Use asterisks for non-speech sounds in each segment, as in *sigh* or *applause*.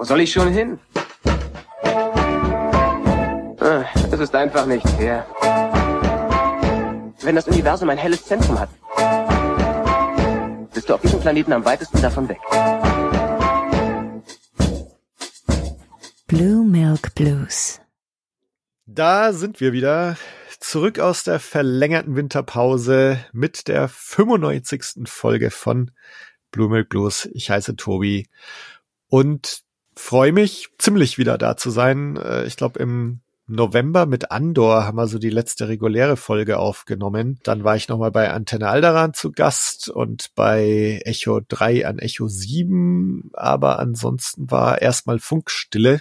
Wo soll ich schon hin? Ah, Es ist einfach nicht fair. Wenn das Universum ein helles Zentrum hat, bist du auf diesem Planeten am weitesten davon weg. Blue Milk Blues. Da sind wir wieder zurück aus der verlängerten Winterpause mit der 95. Folge von Blue Milk Blues. Ich heiße Tobi und freue mich ziemlich wieder da zu sein. Äh, Ich glaube im November mit Andor haben wir so die letzte reguläre Folge aufgenommen. Dann war ich nochmal bei Antenne Alderan zu Gast und bei Echo 3 an Echo 7. Aber ansonsten war erstmal Funkstille.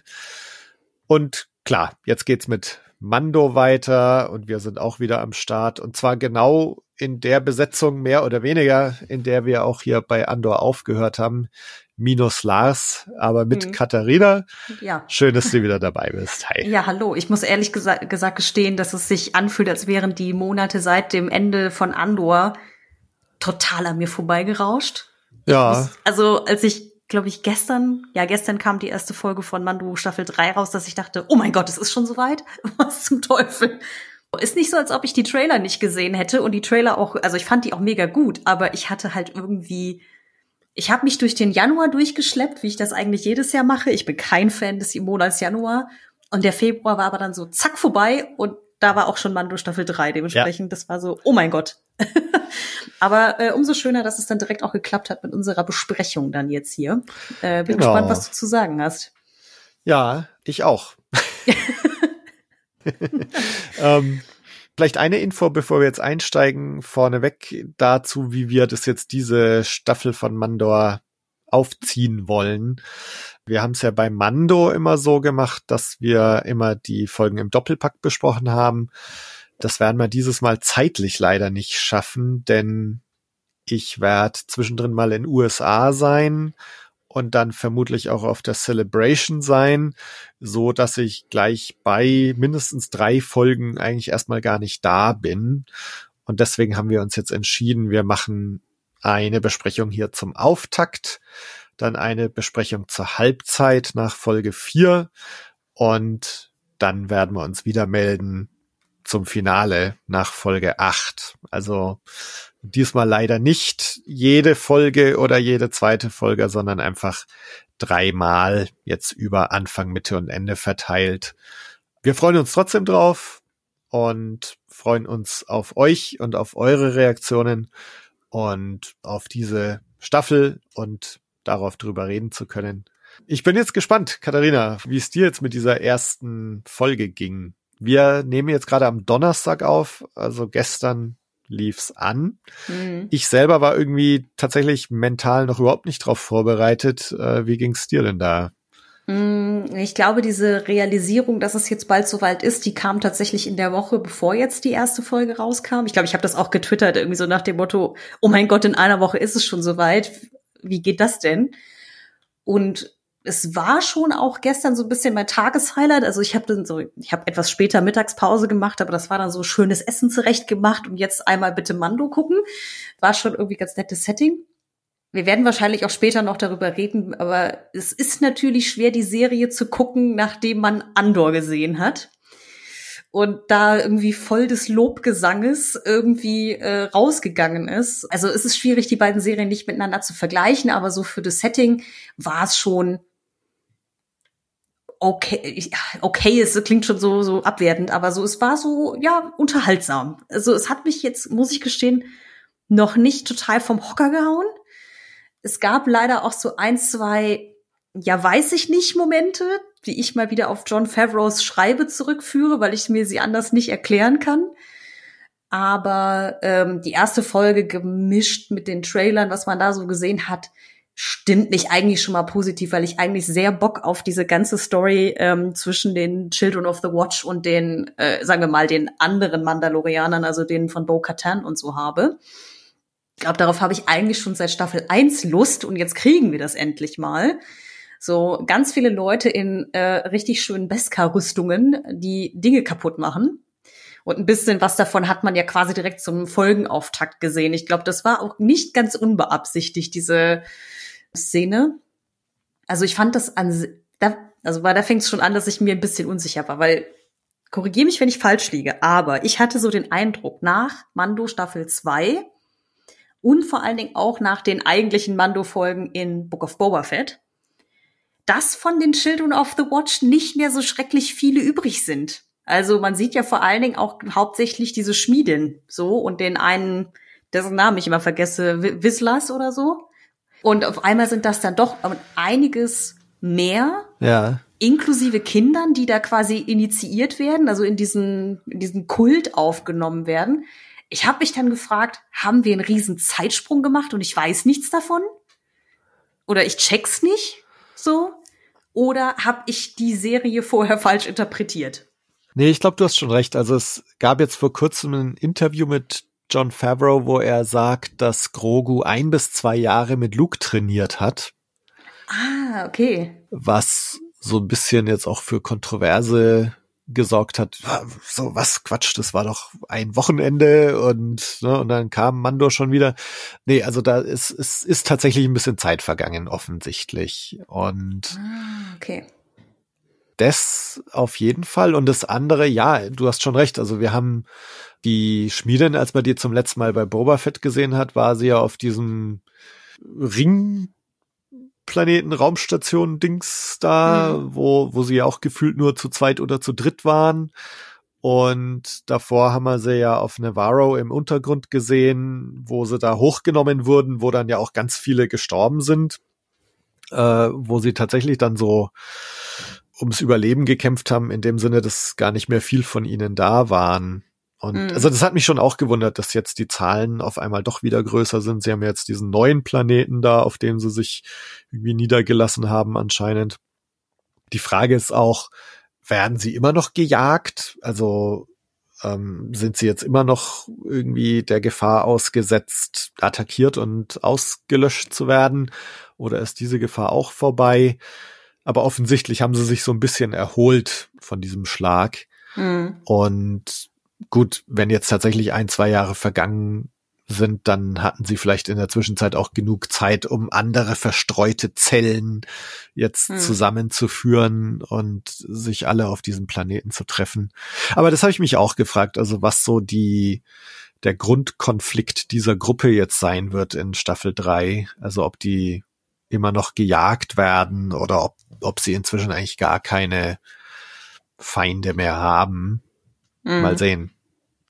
Und klar, jetzt geht's mit Mando weiter und wir sind auch wieder am Start. Und zwar genau in der Besetzung mehr oder weniger, in der wir auch hier bei Andor aufgehört haben. Minus Lars, aber mit Mhm. Katharina. Ja. Schön, dass du wieder dabei bist. Hi. Ja, hallo. Ich muss ehrlich gesa gesagt gestehen, dass es sich anfühlt, als wären die Monate seit dem Ende von Andor total an mir vorbeigerauscht. Ja, Also, als ich, glaube ich, gestern, ja, gestern kam die erste Folge von Mando Staffel 3 raus, dass ich dachte, oh mein Gott, es ist schon soweit? *laughs* Was zum Teufel? Ist nicht so, als ob ich die Trailer nicht gesehen hätte und die Trailer auch, also ich fand die auch mega gut, aber ich hatte halt irgendwie, ich habe mich durch den Januar durchgeschleppt, wie ich das eigentlich jedes Jahr mache. Ich bin kein Fan des Monats Januar und der Februar war aber dann so zack vorbei und da war auch schon Mando Staffel 3. Dementsprechend, das war so, oh mein Gott. *laughs* aber äh, umso schöner, dass es dann direkt auch geklappt hat mit unserer Besprechung dann jetzt hier. Äh, bin Genau. gespannt, was du zu sagen hast. ja, ich auch. *laughs* *laughs* ähm, vielleicht eine Info, bevor wir jetzt einsteigen, vorneweg dazu, wie wir das jetzt diese Staffel von Mandor aufziehen wollen. Wir haben es ja bei Mando immer so gemacht, dass wir immer die Folgen im Doppelpack besprochen haben. Das werden wir dieses Mal zeitlich leider nicht schaffen, denn ich werde zwischendrin mal in USA sein und dann vermutlich auch auf der Celebration sein, so dass ich gleich bei mindestens drei Folgen eigentlich erstmal gar nicht da bin. Und deswegen haben wir uns jetzt entschieden, wir machen eine Besprechung hier zum Auftakt, dann eine Besprechung zur Halbzeit nach Folge 4 und dann werden wir uns wieder melden zum Finale nach Folge 8. Also diesmal leider nicht jede Folge oder jede zweite Folge, sondern einfach dreimal jetzt über Anfang, Mitte und Ende verteilt. Wir freuen uns trotzdem drauf und freuen uns auf euch und auf eure Reaktionen und auf diese Staffel und darauf drüber reden zu können. Ich bin jetzt gespannt, Katharina, wie es dir jetzt mit dieser ersten Folge ging. Wir nehmen jetzt gerade am Donnerstag auf, also gestern lief's an. Mhm. Ich selber war irgendwie tatsächlich mental noch überhaupt nicht drauf vorbereitet. Äh, wie ging's dir denn da? Mm, Ich glaube, diese Realisierung, dass es jetzt bald soweit ist, die kam tatsächlich in der Woche, bevor jetzt die erste Folge rauskam. Ich glaube, ich habe das auch getwittert, irgendwie so nach dem Motto, oh mein Gott, in einer Woche ist es schon soweit. Wie geht das denn? Und es war schon auch gestern so ein bisschen mein Tageshighlight. Also ich habe dann so, ich habe etwas später Mittagspause gemacht, aber das war dann so schönes Essen zurecht gemacht und jetzt einmal bitte Mando gucken. War schon irgendwie ganz nettes Setting. Wir werden wahrscheinlich auch später noch darüber reden, aber es ist natürlich schwer, die Serie zu gucken, nachdem man Andor gesehen hat. Und da irgendwie voll des Lobgesanges irgendwie äh, rausgegangen ist. Also es ist schwierig, die beiden Serien nicht miteinander zu vergleichen, aber so für das Setting war es schon okay. Okay, es klingt schon so, so abwertend, aber so, es war so, ja, unterhaltsam. Also es hat mich jetzt, muss ich gestehen, noch nicht total vom Hocker gehauen. Es gab leider auch so ein, zwei, ja, weiß ich nicht Momente, die ich mal wieder auf John Favreaus Schreibe zurückführe, weil ich mir sie anders nicht erklären kann. Aber ähm, die erste Folge gemischt mit den Trailern, was man da so gesehen hat, stimmt mich eigentlich schon mal positiv, weil ich eigentlich sehr Bock auf diese ganze Story ähm, zwischen den Children of the Watch und den, äh, sagen wir mal, den anderen Mandalorianern, also denen von Bo-Katan und so habe. Ich glaube, darauf habe ich eigentlich schon seit Staffel 1 Lust und jetzt kriegen wir das endlich mal. So ganz viele Leute in äh, richtig schönen Beskar-Rüstungen, die Dinge kaputt machen. Und ein bisschen was davon hat man ja quasi direkt zum Folgenauftakt gesehen. Ich glaube, das war auch nicht ganz unbeabsichtigt, diese Szene. Also ich fand das an, da, also war, da fängt es schon an, dass ich mir ein bisschen unsicher war, weil korrigiere mich, wenn ich falsch liege, aber ich hatte so den Eindruck, nach Mando Staffel 2 und vor allen Dingen auch nach den eigentlichen Mando-Folgen in Book of Boba Fett, dass von den Children of the Watch nicht mehr so schrecklich viele übrig sind. Also man sieht ja vor allen Dingen auch hauptsächlich diese Schmieden so und den einen, dessen Namen ich immer vergesse, Wisslas oder so. Und auf einmal sind das dann doch einiges mehr. Ja. Inklusive Kindern, die da quasi initiiert werden, also in diesen, in diesen Kult aufgenommen werden. Ich habe mich dann gefragt, haben wir einen riesen Zeitsprung gemacht und ich weiß nichts davon? Oder ich check's nicht so? Oder habe ich die Serie vorher *laughs* falsch interpretiert? Nee, ich glaube, du hast schon recht. Also es gab jetzt vor kurzem ein Interview mit John Favreau, wo er sagt, dass Grogu ein bis zwei Jahre mit Luke trainiert hat. Ah, okay. Was so ein bisschen jetzt auch für Kontroverse gesorgt hat, so was Quatsch, das war doch ein Wochenende und ne, und dann kam Mando schon wieder. Nee, also da ist es ist tatsächlich ein bisschen Zeit vergangen offensichtlich und ah, okay. Das auf jeden Fall und das andere, ja, du hast schon recht, also wir haben die Schmiedin, als man die zum letzten Mal bei Boba Fett gesehen hat, war sie ja auf diesem Ring Planeten Raumstation Dings da, mhm. wo, wo sie ja auch gefühlt nur zu zweit oder zu dritt waren. Und davor haben wir sie ja auf Navarro im Untergrund gesehen, wo sie da hochgenommen wurden, wo dann ja auch ganz viele gestorben sind, äh, wo sie tatsächlich dann so ums Überleben gekämpft haben, in dem Sinne, dass gar nicht mehr viel von ihnen da waren. Und mhm. also das hat mich schon auch gewundert, dass jetzt die Zahlen auf einmal doch wieder größer sind. Sie haben jetzt diesen neuen Planeten da, auf dem sie sich irgendwie niedergelassen haben anscheinend. Die Frage ist auch, werden sie immer noch gejagt? Also ähm, sind sie jetzt immer noch irgendwie der Gefahr ausgesetzt, attackiert und ausgelöscht zu werden? Oder ist diese Gefahr auch vorbei? Aber offensichtlich haben sie sich so ein bisschen erholt von diesem Schlag. Mhm. Und gut, wenn jetzt tatsächlich ein, zwei Jahre vergangen sind, dann hatten sie vielleicht in der Zwischenzeit auch genug Zeit, um andere verstreute Zellen jetzt hm. zusammenzuführen und sich alle auf diesem Planeten zu treffen. Aber das habe ich mich auch gefragt, also was so die der Grundkonflikt dieser Gruppe jetzt sein wird in Staffel 3, also ob die immer noch gejagt werden oder ob, ob sie inzwischen eigentlich gar keine Feinde mehr haben. Mhm. Mal sehen.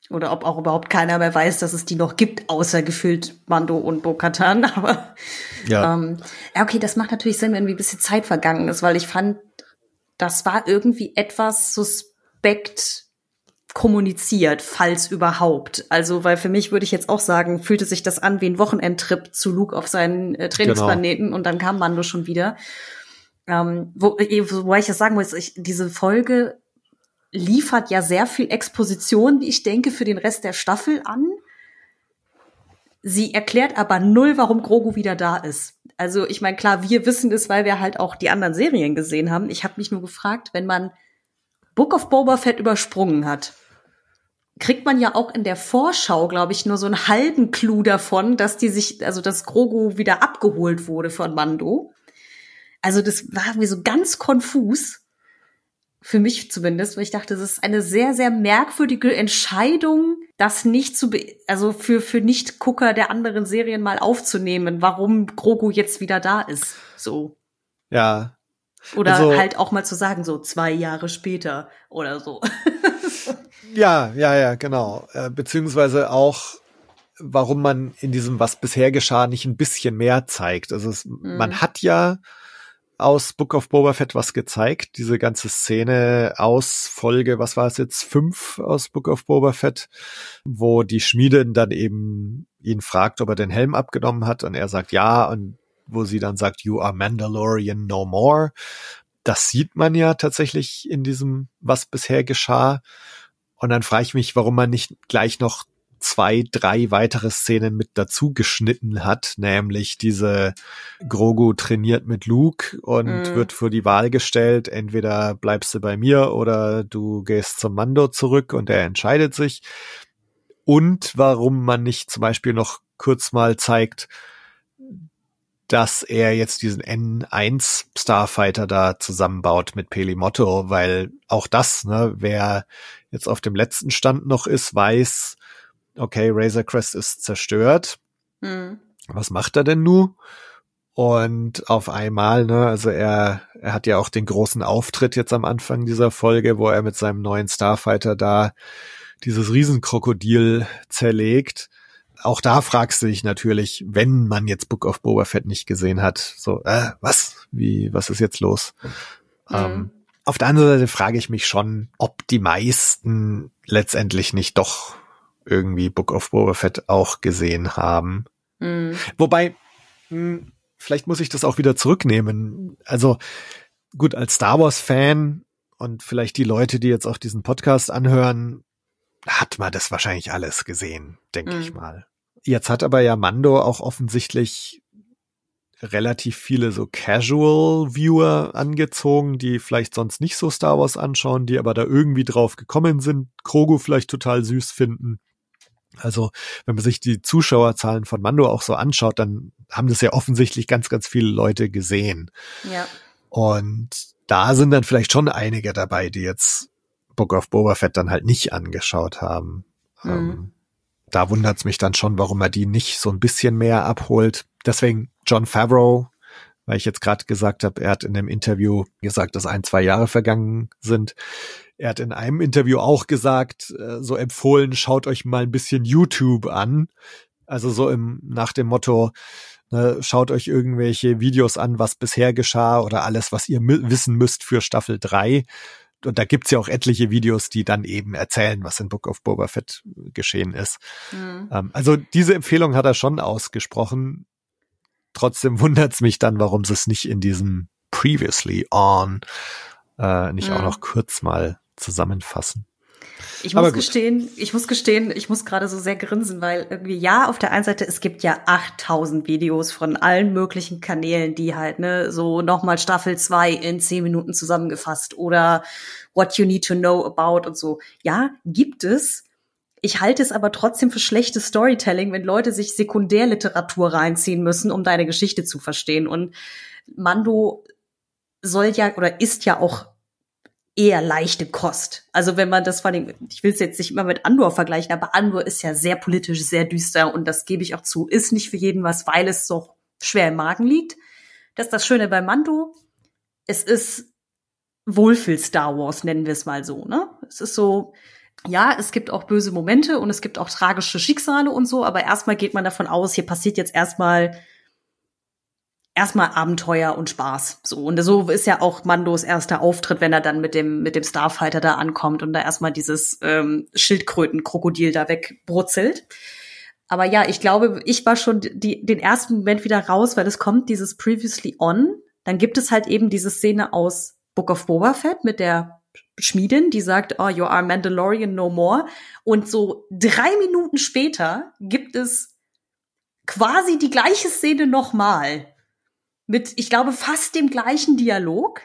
Oder ob auch überhaupt keiner mehr weiß, dass es die noch gibt, außer gefühlt Mando und Bo-Katan. *laughs* Aber ja. Ähm, ja, okay, das macht natürlich Sinn, wenn wie ein bisschen Zeit vergangen ist, weil ich fand, das war irgendwie etwas suspekt kommuniziert, falls überhaupt. Also, weil für mich würde ich jetzt auch sagen, fühlte sich das an wie ein Wochenendtrip zu Luke auf seinen äh, Trainingsplaneten genau. und dann kam Mando schon wieder. Ähm, wo, äh, wobei ich das sagen muss, ich, diese Folge liefert ja sehr viel Exposition, wie ich denke, für den Rest der Staffel an. Sie erklärt aber null, warum Grogu wieder da ist. Also ich meine, klar, wir wissen es, weil wir halt auch die anderen Serien gesehen haben. Ich habe mich nur gefragt, wenn man Book of Boba Fett übersprungen hat, kriegt man ja auch in der Vorschau, glaube ich, nur so einen halben Clou davon, dass die sich, also dass Grogu wieder abgeholt wurde von Mando. Also das war mir so ganz konfus für mich zumindest, weil ich dachte, das ist eine sehr, sehr merkwürdige Entscheidung, das nicht zu, also für, für Nicht-Gucker der anderen Serien mal aufzunehmen, warum Grogu jetzt wieder da ist. So. Ja. Oder also, halt auch mal zu sagen, so zwei Jahre später oder so. *laughs* ja, ja, ja, genau. Äh, beziehungsweise auch, warum man in diesem, was bisher geschah, nicht ein bisschen mehr zeigt. Also es, mhm. man hat ja aus Book of Boba Fett was gezeigt. Diese ganze Szene aus Folge, was war es jetzt, fünf aus Book of Boba Fett, wo die Schmiedin dann eben ihn fragt, ob er den Helm abgenommen hat und er sagt ja und wo sie dann sagt, you are Mandalorian no more. Das sieht man ja tatsächlich in diesem, was bisher geschah. Und dann frage ich mich, warum man nicht gleich noch zwei, drei weitere Szenen mit dazu geschnitten hat, nämlich diese Grogu trainiert mit Luke und mm. wird vor die Wahl gestellt, entweder bleibst du bei mir oder du gehst zum Mando zurück und er entscheidet sich. Und warum man nicht zum Beispiel noch kurz mal zeigt, dass er jetzt diesen N1 Starfighter da zusammenbaut mit Pelimotto, weil auch das, ne, wer jetzt auf dem letzten Stand noch ist, weiß, okay, Razor Crest ist zerstört. Mhm. Was macht er denn nu? Und auf einmal, ne, also er, er hat ja auch den großen Auftritt jetzt am Anfang dieser Folge, wo er mit seinem neuen Starfighter da dieses Riesenkrokodil zerlegt. Auch da fragst du dich natürlich, wenn man jetzt Book of Boba Fett nicht gesehen hat, so, äh, was? Wie, was ist jetzt los? Mhm. Ähm, auf der anderen Seite frage ich mich schon, ob die meisten letztendlich nicht doch irgendwie Book of Boba Fett auch gesehen haben. Mhm. Wobei, mh, hm, vielleicht muss ich das auch wieder zurücknehmen. Also gut, als Star Wars Fan und vielleicht die Leute, die jetzt auch diesen Podcast anhören, hat man das wahrscheinlich alles gesehen, denke mhm. ich mal. Jetzt hat aber ja Mando auch offensichtlich relativ viele so Casual Viewer angezogen, die vielleicht sonst nicht so Star Wars anschauen, die aber da irgendwie drauf gekommen sind, Krogu vielleicht total süß finden. Also, wenn man sich die Zuschauerzahlen von Mando auch so anschaut, dann haben das ja offensichtlich ganz, ganz viele Leute gesehen. Ja. Und da sind dann vielleicht schon einige dabei, die jetzt Book of Boba Fett dann halt nicht angeschaut haben. Mhm. Ähm, da wundert's mich dann schon, warum er die nicht so ein bisschen mehr abholt. Deswegen John Favreau, weil ich jetzt gerade gesagt habe, er hat in dem Interview gesagt, dass ein, zwei Jahre vergangen sind. Er hat in einem Interview auch gesagt, äh, so empfohlen, schaut euch mal ein bisschen YouTube an. Also so im, nach dem Motto, ne, schaut euch irgendwelche Videos an, was bisher geschah oder alles, was ihr wissen müsst für Staffel 3. Und da gibt's ja auch etliche Videos, die dann eben erzählen, was in Book of Boba Fett geschehen ist. Mhm. Ähm, also diese Empfehlung hat er schon ausgesprochen. Trotzdem wundert's mich dann, warum sie es nicht in diesem Previously On äh, nicht mhm. auch noch kurz mal zusammenfassen. Ich muss gestehen, ich muss gestehen, ich muss gerade so sehr grinsen, weil irgendwie ja, auf der einen Seite, es gibt ja 8000 Videos von allen möglichen Kanälen, die halt, ne, so nochmal Staffel 2 in 10 Minuten zusammengefasst oder what you need to know about und so. Ja, gibt es. Ich halte es aber trotzdem für schlechtes Storytelling, wenn Leute sich Sekundärliteratur reinziehen müssen, um deine Geschichte zu verstehen. Und Mando soll ja oder ist ja auch eher leichte Kost. Also wenn man das vor allem, ich will es jetzt nicht immer mit Andor vergleichen, aber Andor ist ja sehr politisch, sehr düster und das gebe ich auch zu, ist nicht für jeden was, weil es so schwer im Magen liegt. Das ist das Schöne bei Mando. Es ist Wohlfühl Star Wars, nennen wir es mal so, ne? Es ist so, ja, es gibt auch böse Momente und es gibt auch tragische Schicksale und so, aber erstmal geht man davon aus, hier passiert jetzt erstmal erstmal Abenteuer und Spaß. So und so ist ja auch Mandos erster Auftritt, wenn er dann mit dem mit dem Starfighter da ankommt und da erstmal dieses ähm, Schildkrötenkrokodil da wegbrutzelt. Aber ja, ich glaube, ich war schon die, den ersten Moment wieder raus, weil es kommt dieses Previously On. Dann gibt es halt eben diese Szene aus Book of Boba Fett mit der Schmiedin, die sagt, oh, you are Mandalorian no more. Und so drei Minuten später gibt es quasi die gleiche Szene nochmal mit, ich glaube, fast dem gleichen Dialog,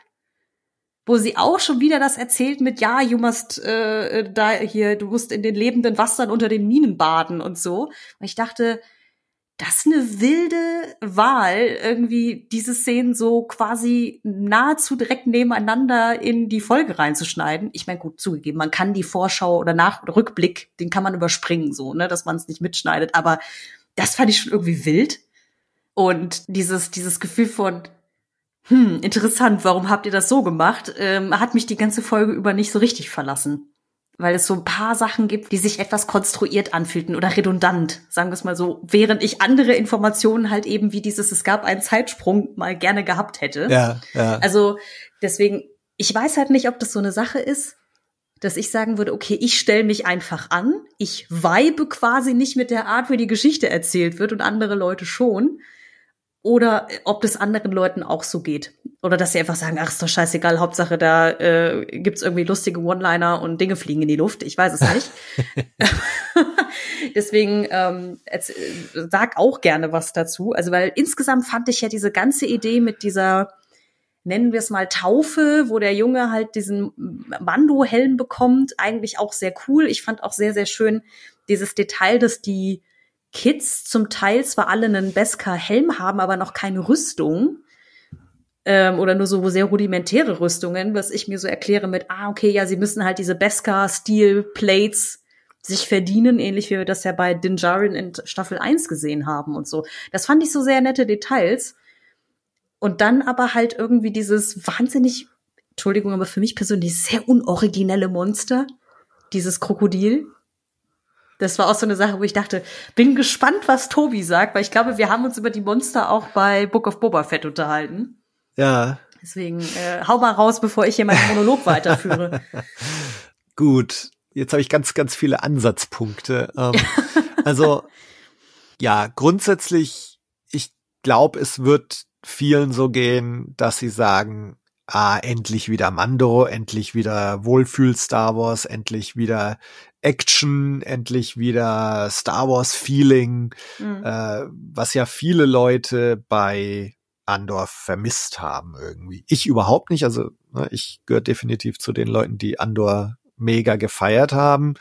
wo sie auch schon wieder das erzählt mit, ja, you must äh, da hier, du musst in den lebenden Wassern unter den Minen baden und so. Und ich dachte, das ist eine wilde Wahl, irgendwie diese Szenen so quasi nahezu direkt nebeneinander in die Folge reinzuschneiden. Ich meine, gut zugegeben, man kann die Vorschau oder Nach oder Rückblick, den kann man überspringen, so, ne, dass man es nicht mitschneidet. Aber das fand ich schon irgendwie wild. Und dieses, dieses Gefühl von, hm, interessant, warum habt ihr das so gemacht, ähm, hat mich die ganze Folge über nicht so richtig verlassen. Weil es so ein paar Sachen gibt, die sich etwas konstruiert anfühlten oder redundant, sagen wir es mal so, während ich andere Informationen halt eben wie dieses, es gab einen Zeitsprung mal gerne gehabt hätte. Ja, ja. Also deswegen, ich weiß halt nicht, ob das so eine Sache ist, dass ich sagen würde, okay, ich stelle mich einfach an, ich weibe quasi nicht mit der Art, wie die Geschichte erzählt wird und andere Leute schon oder ob das anderen Leuten auch so geht. Oder dass sie einfach sagen, ach, ist doch scheißegal, Hauptsache da äh, gibt's irgendwie lustige One-Liner und Dinge fliegen in die Luft. Ich weiß es nicht. *laughs* *laughs* Deswegen ähm, sag auch gerne was dazu. Also, weil insgesamt fand ich ja diese ganze Idee mit dieser, nennen wir es mal Taufe, wo der Junge halt diesen Mando-Helm bekommt, eigentlich auch sehr cool. Ich fand auch sehr, sehr schön dieses Detail, dass die Kids zum Teil zwar alle einen Beskar-Helm haben, aber noch keine Rüstung. Ähm, oder nur so sehr rudimentäre Rüstungen, was ich mir so erkläre mit, ah, okay, ja, sie müssen halt diese Beskar-Steel-Plates sich verdienen, ähnlich wie wir das ja bei Dinjarin in Staffel 1 gesehen haben und so. Das fand ich so sehr nette Details. Und dann aber halt irgendwie dieses wahnsinnig, Entschuldigung, aber für mich persönlich sehr unoriginelle Monster, dieses Krokodil. Das war auch so eine Sache, wo ich dachte, bin gespannt, was Tobi sagt, weil ich glaube, wir haben uns über die Monster auch bei Book of Boba Fett unterhalten. Ja. Deswegen äh, hau mal raus, bevor ich hier meinen Monolog *laughs* weiterführe. Gut, jetzt habe ich ganz, ganz viele Ansatzpunkte. Ähm, *laughs* also ja, grundsätzlich, ich glaube, es wird vielen so gehen, dass sie sagen, ah, endlich wieder Mando, endlich wieder Wohlfühl Star Wars, endlich wieder Action, endlich wieder Star Wars Feeling, mhm. äh, was ja viele Leute bei Andor vermisst haben irgendwie. Ich überhaupt nicht, also ne, ich gehöre definitiv zu den Leuten, die Andor mega gefeiert haben.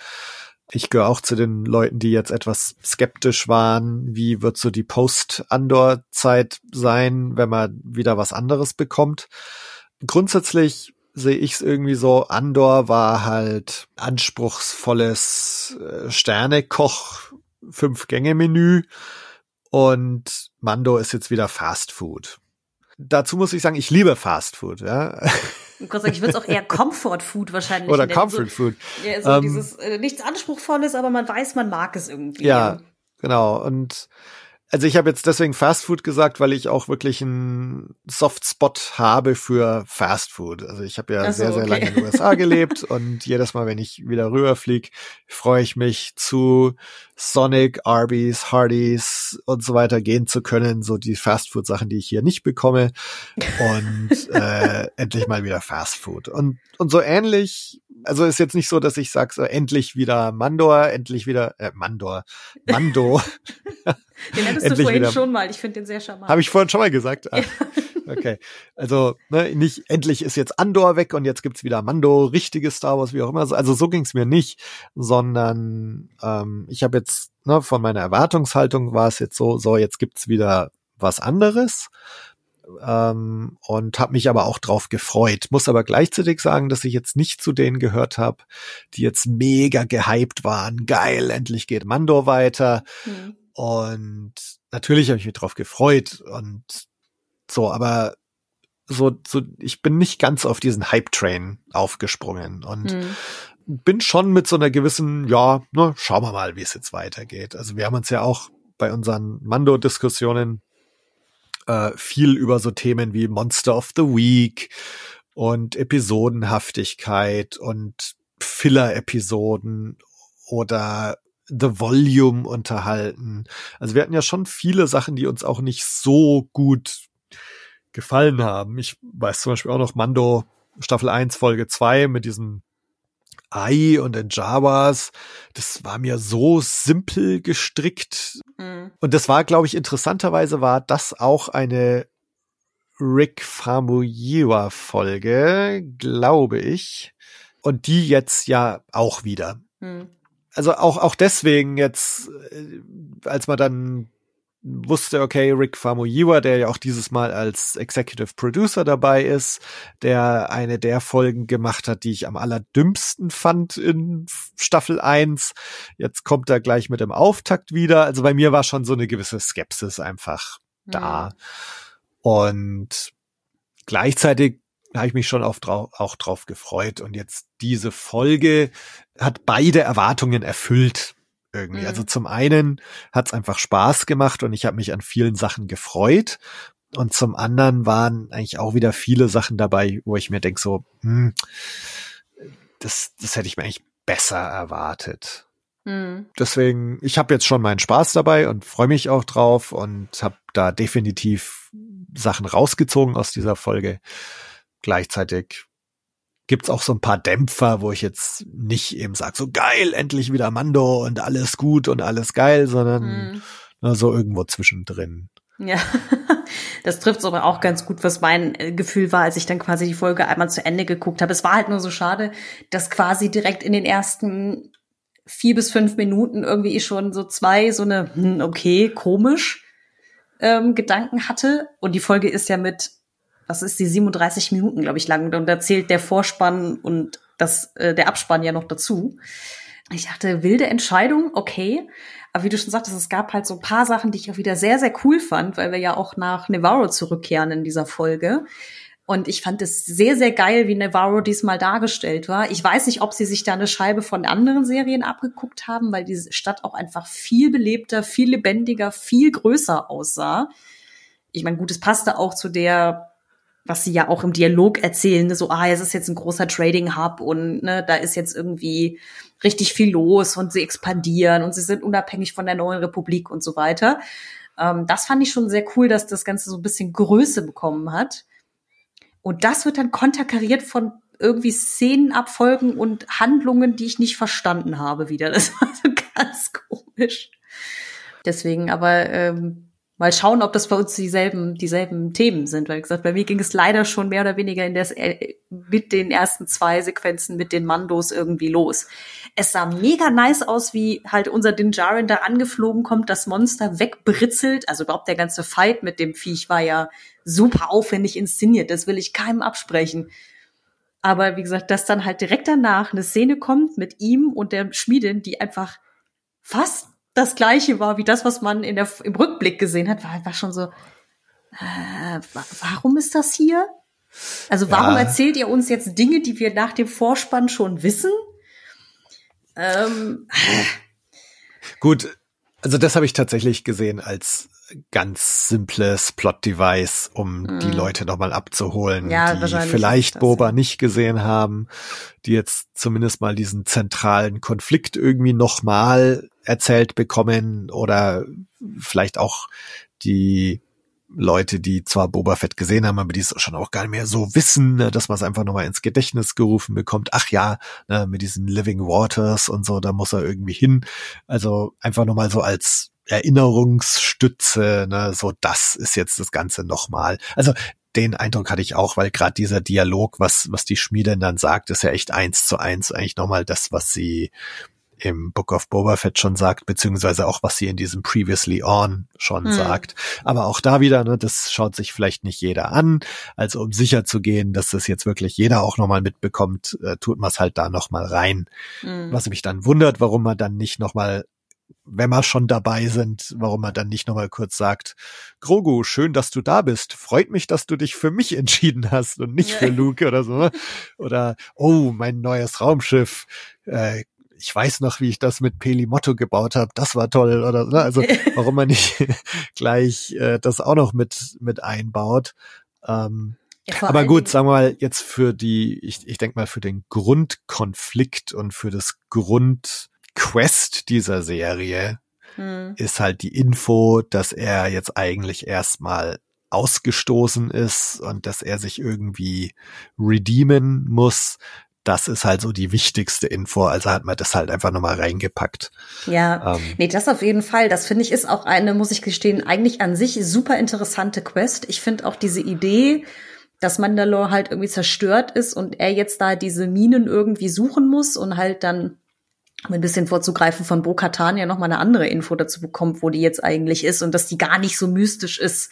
Ich gehöre auch zu den Leuten, die jetzt etwas skeptisch waren, wie wird so die Post-Andor-Zeit sein, wenn man wieder was anderes bekommt. Grundsätzlich sehe ich es irgendwie so, Andor war halt anspruchsvolles äh, Sternekoch Fünf-Gänge-Menü und Mando ist jetzt wieder Fast Food. Dazu muss ich sagen, ich liebe Fast Food, ja. Ich würde es auch eher Comfort Food wahrscheinlich. Oder Comfort Food. Ja, so ähm, dieses äh, nichts Anspruchsvolles, aber man weiß, man mag es irgendwie. Ja, genau. Und also ich habe jetzt deswegen Fast Food gesagt, weil ich auch wirklich einen Softspot habe für Fast Food. Also ich habe ja so, sehr, sehr okay. lange in den USA *laughs* gelebt und jedes Mal, wenn ich wieder rüberfliege, freue ich mich zu Sonic, Arby's, Hardee's und so weiter gehen zu können. So die Fast Food Sachen, die ich hier nicht bekomme. Und *laughs* äh, endlich mal wieder Fast Food. Und, und so ähnlich also ist jetzt nicht so, dass ich sage, so endlich wieder Mandor, endlich wieder äh, Mandor, Mando. *laughs* den hattest du vorhin wieder, schon mal. Ich finde den sehr charmant. Habe ich vorhin schon mal gesagt. Ah, okay, also ne, nicht endlich ist jetzt Andor weg und jetzt gibt's wieder Mando, richtiges Star Wars, wie auch immer. Also so ging's mir nicht, sondern ähm, ich habe jetzt ne, von meiner Erwartungshaltung war es jetzt so, so jetzt gibt's wieder was anderes ähm, und habe mich aber auch drauf gefreut. Muss aber gleichzeitig sagen, dass ich jetzt nicht zu denen gehört habe, die jetzt mega gehypt waren. Geil, endlich geht Mandor weiter. Mhm. Und natürlich habe ich mich drauf gefreut und so, aber so, so, ich bin nicht ganz auf diesen Hype-Train aufgesprungen und mhm. bin schon mit so einer gewissen, ja, ne, schauen wir mal, wie es jetzt weitergeht. Also wir haben uns ja auch bei unseren Mando-Diskussionen äh, viel über so Themen wie Monster of the Week und Episodenhaftigkeit und Filler-Episoden oder The Volume unterhalten. Also wir hatten ja schon viele Sachen, die uns auch nicht so gut gefallen haben. Ich weiß zum Beispiel auch noch Mando Staffel 1, Folge 2 mit diesem AI und den Jawas, das war mir so simpel gestrickt. Mhm. Und das war, glaube ich, interessanterweise war das auch eine Rick Famuyiwa Folge, glaube ich. Und die jetzt ja auch wieder. Mhm. Also auch, auch deswegen jetzt, äh, als man dann wusste, okay, Rick Famuyiwa, der ja auch dieses Mal als Executive Producer dabei ist, der eine der Folgen gemacht hat, die ich am allerdümmsten fand in Staffel 1. Jetzt kommt er gleich mit dem Auftakt wieder. Also bei mir war schon so eine gewisse Skepsis einfach da. Mhm. Und gleichzeitig habe ich mich schon auf, auch drauf gefreut. Und jetzt diese Folge hat beide Erwartungen erfüllt irgendwie. Mhm. Also zum einen hat es einfach Spaß gemacht und ich habe mich an vielen Sachen gefreut. Und zum anderen waren eigentlich auch wieder viele Sachen dabei, wo ich mir denke, so, hm, das, das hätte ich mir eigentlich besser erwartet. Mhm. Deswegen, ich habe jetzt schon meinen Spaß dabei und freue mich auch drauf und habe da definitiv Sachen rausgezogen aus dieser Folge. Gleichzeitig gibt's auch so ein paar Dämpfer, wo ich jetzt nicht eben sage, so geil, endlich wieder Mando und alles gut und alles geil, sondern hm. na, so irgendwo zwischendrin. Ja, *laughs* das trifft aber auch ganz gut, was mein äh, Gefühl war, als ich dann quasi die Folge einmal zu Ende geguckt habe. Es war halt nur so schade, dass quasi direkt in den ersten vier bis fünf Minuten irgendwie schon so zwei, so eine, hm, okay, komisch, ähm, Gedanken hatte. Und die Folge ist ja mit, was ist die, 37 Minuten, glaube ich, lang. Und da zählt der Vorspann und das, äh, der Abspann ja noch dazu. Ich dachte, wilde Entscheidung, okay. Aber wie du schon sagtest, es gab halt so ein paar Sachen, die ich auch wieder sehr, sehr cool fand, weil wir ja auch nach Navarro zurückkehren in dieser Folge. Und ich fand es sehr, sehr geil, wie Navarro diesmal dargestellt war. Ich weiß nicht, ob sie sich da eine Scheibe von anderen Serien abgeguckt haben, weil diese Stadt auch einfach viel belebter, viel lebendiger, viel größer aussah. Ich meine, gut, es passte auch zu der, was sie ja auch im Dialog erzählen, so, ah, es ist jetzt ein großer Trading Hub und ne, da ist jetzt irgendwie richtig viel los und sie expandieren und sie sind unabhängig von der neuen Republik und so weiter. Ähm, das fand ich schon sehr cool, dass das Ganze so ein bisschen Größe bekommen hat. Und das wird dann konterkariert von irgendwie Szenenabfolgen und Handlungen, die ich nicht verstanden habe wieder. Das war so *laughs* ganz komisch. Deswegen, aber ähm, mal schauen, ob das bei uns dieselben, dieselben Themen sind. Weil gesagt, bei mir ging es leider schon mehr oder weniger in der, äh, mit den ersten zwei Sequenzen mit den Mandos irgendwie los. Es sah mega nice aus, wie halt unser Dinjarin da angeflogen kommt, das Monster wegbritzelt. Also überhaupt der ganze Fight mit dem Viech war ja super aufwendig inszeniert. Das will ich keinem absprechen. Aber wie gesagt, dass dann halt direkt danach eine Szene kommt mit ihm und der Schmiedin, die einfach fast das gleiche war wie das, was man in der, im Rückblick gesehen hat, war, war schon so, äh, warum ist das hier? Also warum ja. erzählt ihr uns jetzt Dinge, die wir nach dem Vorspann schon wissen? Ähm, Gut, also das habe ich tatsächlich gesehen als ganz simples Plot-Device, um mhm. die Leute nochmal abzuholen, ja, die vielleicht Boba nicht gesehen haben, die jetzt zumindest mal diesen zentralen Konflikt irgendwie nochmal erzählt bekommen oder vielleicht auch die Leute, die zwar Boba Fett gesehen haben, aber die es schon auch gar nicht mehr so wissen, ne, dass man es einfach nochmal ins Gedächtnis gerufen bekommt. Ach ja, ne, mit diesen Living Waters und so, da muss er irgendwie hin. Also einfach nochmal so als Erinnerungsstütze, ne, so das ist jetzt das Ganze nochmal. Also den Eindruck hatte ich auch, weil gerade dieser Dialog, was, was die Schmiedin dann sagt, ist ja echt eins zu eins eigentlich nochmal das, was sie im Book of Boba Fett schon sagt, beziehungsweise auch was sie in diesem Previously On schon hm. sagt. Aber auch da wieder, ne, das schaut sich vielleicht nicht jeder an. Also um sicher zu gehen, dass das jetzt wirklich jeder auch nochmal mitbekommt, äh, tut man es halt da nochmal rein. Hm. Was mich dann wundert, warum man dann nicht nochmal wenn wir schon dabei sind, warum man dann nicht nochmal kurz sagt, Grogu, schön, dass du da bist. Freut mich, dass du dich für mich *laughs* entschieden hast und nicht für Luke oder so. Oder, oh, mein neues Raumschiff. Äh, ich weiß noch, wie ich das mit Pelimotto gebaut habe, das war toll oder ne? also *laughs* warum man nicht *laughs* gleich äh, das auch noch mit mit einbaut. Ähm, ja, aber gut, sagen wir mal jetzt für die, ich, ich denke mal für den Grundkonflikt und für das Grundquest dieser Serie hm. ist halt die Info, dass er jetzt eigentlich erstmal ausgestoßen ist und dass er sich irgendwie redeemen muss das ist halt so die wichtigste Info. Also hat man das halt einfach nochmal reingepackt. Ja, ähm, nee, das auf jeden Fall. Das finde ich ist auch eine, muss ich gestehen, eigentlich an sich super interessante Quest. Ich finde auch diese Idee, dass Mandalore halt irgendwie zerstört ist und er jetzt da diese Minen irgendwie suchen muss und halt dann um ein bisschen vorzugreifen von Bo-Katan ja nochmal eine andere Info dazu bekommt, wo die jetzt eigentlich ist und dass die gar nicht so mystisch ist,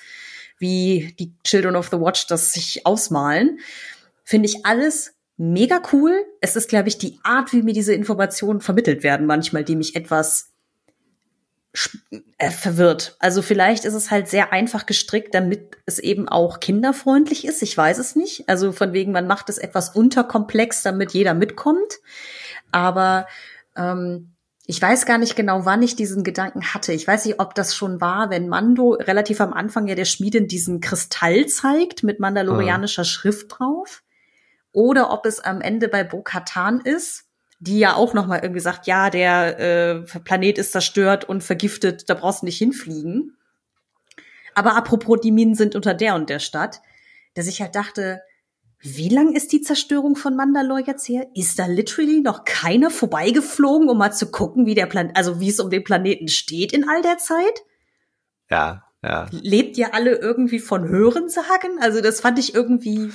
wie die Children of the Watch das sich ausmalen. Finde ich alles mega cool. Es ist, glaube ich, die Art, wie mir diese Informationen vermittelt werden, manchmal, die mich etwas äh, verwirrt. Also vielleicht ist es halt sehr einfach gestrickt, damit es eben auch kinderfreundlich ist. Ich weiß es nicht. Also von wegen, man macht es etwas unterkomplex, damit jeder mitkommt. Aber ähm, ich weiß gar nicht genau, wann ich diesen Gedanken hatte. Ich weiß nicht, ob das schon war, wenn Mando relativ am Anfang ja der Schmiedin diesen Kristall zeigt mit mandalorianischer mhm. Schrift drauf oder ob es am Ende bei Bo-Katan ist, die ja auch noch mal irgendwie sagt, ja, der äh, Planet ist zerstört und vergiftet, da brauchst du nicht hinfliegen. Aber apropos, die Minen sind unter der und der Stadt, dass ich halt dachte, wie lang ist die Zerstörung von Mandalore jetzt her? Ist da literally noch keiner vorbeigeflogen, um mal zu gucken, wie der Planet, also wie es um den Planeten steht in all der Zeit? Ja, ja. Lebt ihr alle irgendwie von Hörensagen? Also das fand ich irgendwie